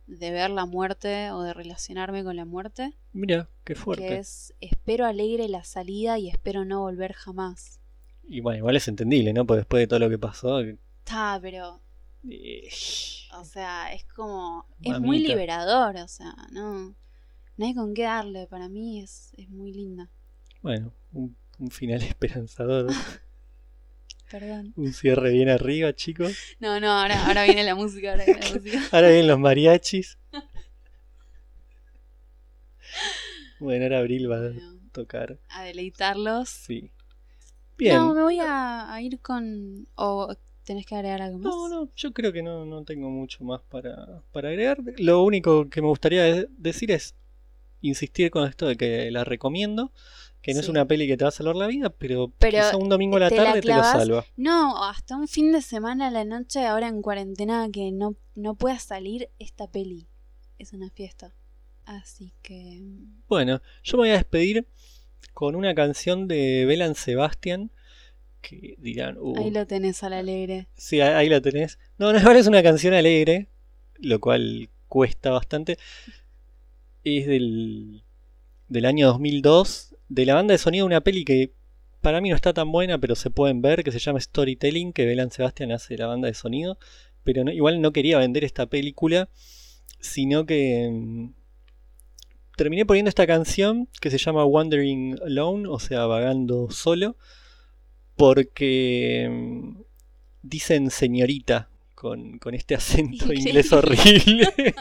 de ver la muerte o de relacionarme con la muerte, Mira, qué fuerte. que es espero alegre la salida y espero no volver jamás. Y bueno, igual es entendible, ¿no? Porque después de todo lo que pasó. Está, pero, eh, o sea, es como, es muy liberador, o sea, no, no hay con qué darle, para mí es, es muy linda. Bueno, un, un final <laughs> esperanzador. <laughs> Perdón. un cierre bien arriba, chicos. No, no, ahora, ahora viene la música, ahora viene la música. <laughs> Ahora vienen los mariachis. Bueno, ahora Abril va a tocar. a deleitarlos. Sí. Bien. No, me voy a, a ir con. O tenés que agregar algo más. No, no, yo creo que no, no tengo mucho más para, para agregar. Lo único que me gustaría de- decir es insistir con esto de que la recomiendo. Que no es una peli que te va a salvar la vida, pero, Pero quizá un domingo a la tarde te lo salva. No, hasta un fin de semana a la noche, ahora en cuarentena, que no, no pueda salir esta peli. Es una fiesta. Así que. Bueno, yo me voy a despedir con una canción de Belan Sebastian. Que dirán, uh, Ahí lo tenés al alegre. Sí, ahí la tenés. No, no, es una canción alegre, lo cual cuesta bastante. Es del, del año 2002, de la banda de sonido de una peli que para mí no está tan buena, pero se pueden ver, que se llama Storytelling, que Belan Sebastian hace la banda de sonido. Pero no- igual no quería vender esta película, sino que mm, terminé poniendo esta canción que se llama Wandering Alone, o sea, vagando solo, porque mm, dicen señorita con, con este acento <laughs> inglés horrible. <laughs>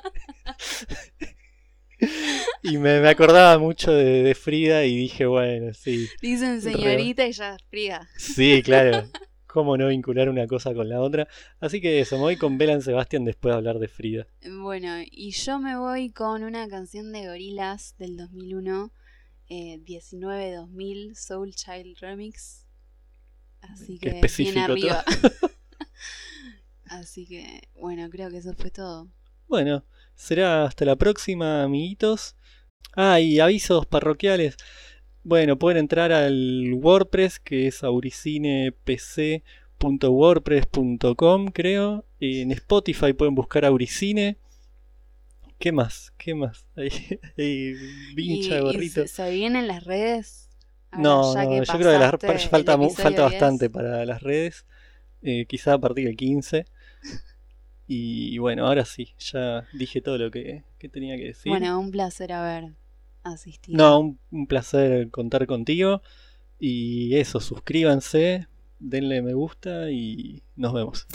<laughs> y me, me acordaba mucho de, de Frida y dije, bueno, sí, Dicen Re- señorita y ya es fría. sí, claro. ¿Cómo no vincular una cosa con la otra? Así que eso, me voy con Belan Sebastian después de hablar de Frida. Bueno, y yo me voy con una canción de Gorilas del 2001, eh, 19-2000, Soul Child Remix. Así que bien arriba. <laughs> Así que, bueno, creo que eso fue todo. Bueno, será hasta la próxima, amiguitos. Ah, y avisos parroquiales. Bueno, pueden entrar al WordPress, que es auricinepc.wordpress.com, creo. En Spotify pueden buscar Auricine. ¿Qué más? ¿Qué más? <laughs> Ahí, ahí, vincha, y gorrito. se, vienen las redes. Ahora, No, no, yo creo que las, falta, falta 10. bastante para las redes. Eh, quizá a partir del 15. Y, bueno, ahora sí, ya dije todo lo que, que tenía que decir. Bueno, un placer haber asistido. No, un, un placer contar contigo. Y eso, suscríbanse, denle me gusta y nos vemos.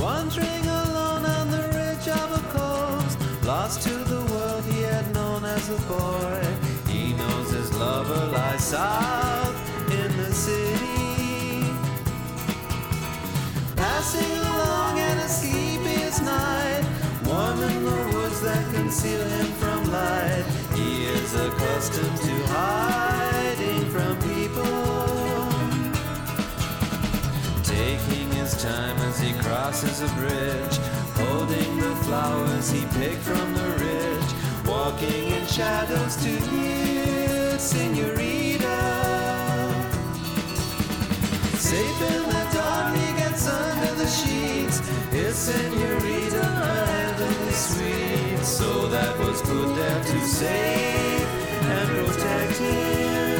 Wandering alone on the ridge of a coast, lost to the world he had known as a boy. He knows his lover lies conceal him from light. He is accustomed to hiding from people. Taking his time as he crosses a bridge, holding the flowers he picked from the ridge, walking in shadows to meet Senorita. Safe in the dark, he gets under the sheets. His senorita, my heavenly sweet so that was good there to save and protect him.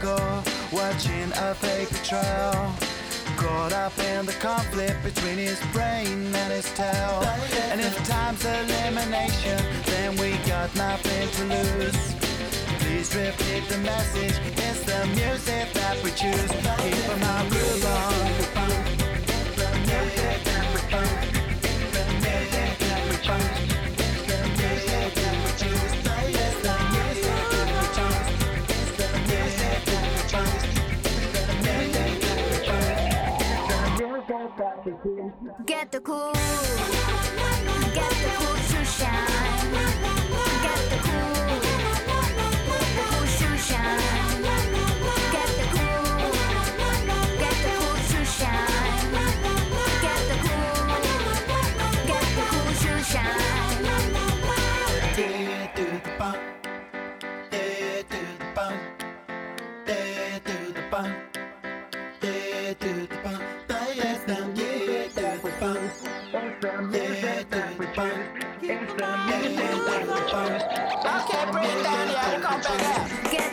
go, watching a fake portrayal. Caught up in the conflict between his brain and his tail. And if time's elimination, then we got nothing to lose. Please repeat the message, it's the music that we choose. Keep our groove on. Music that we Get the cool. I can't breathe down here, come back.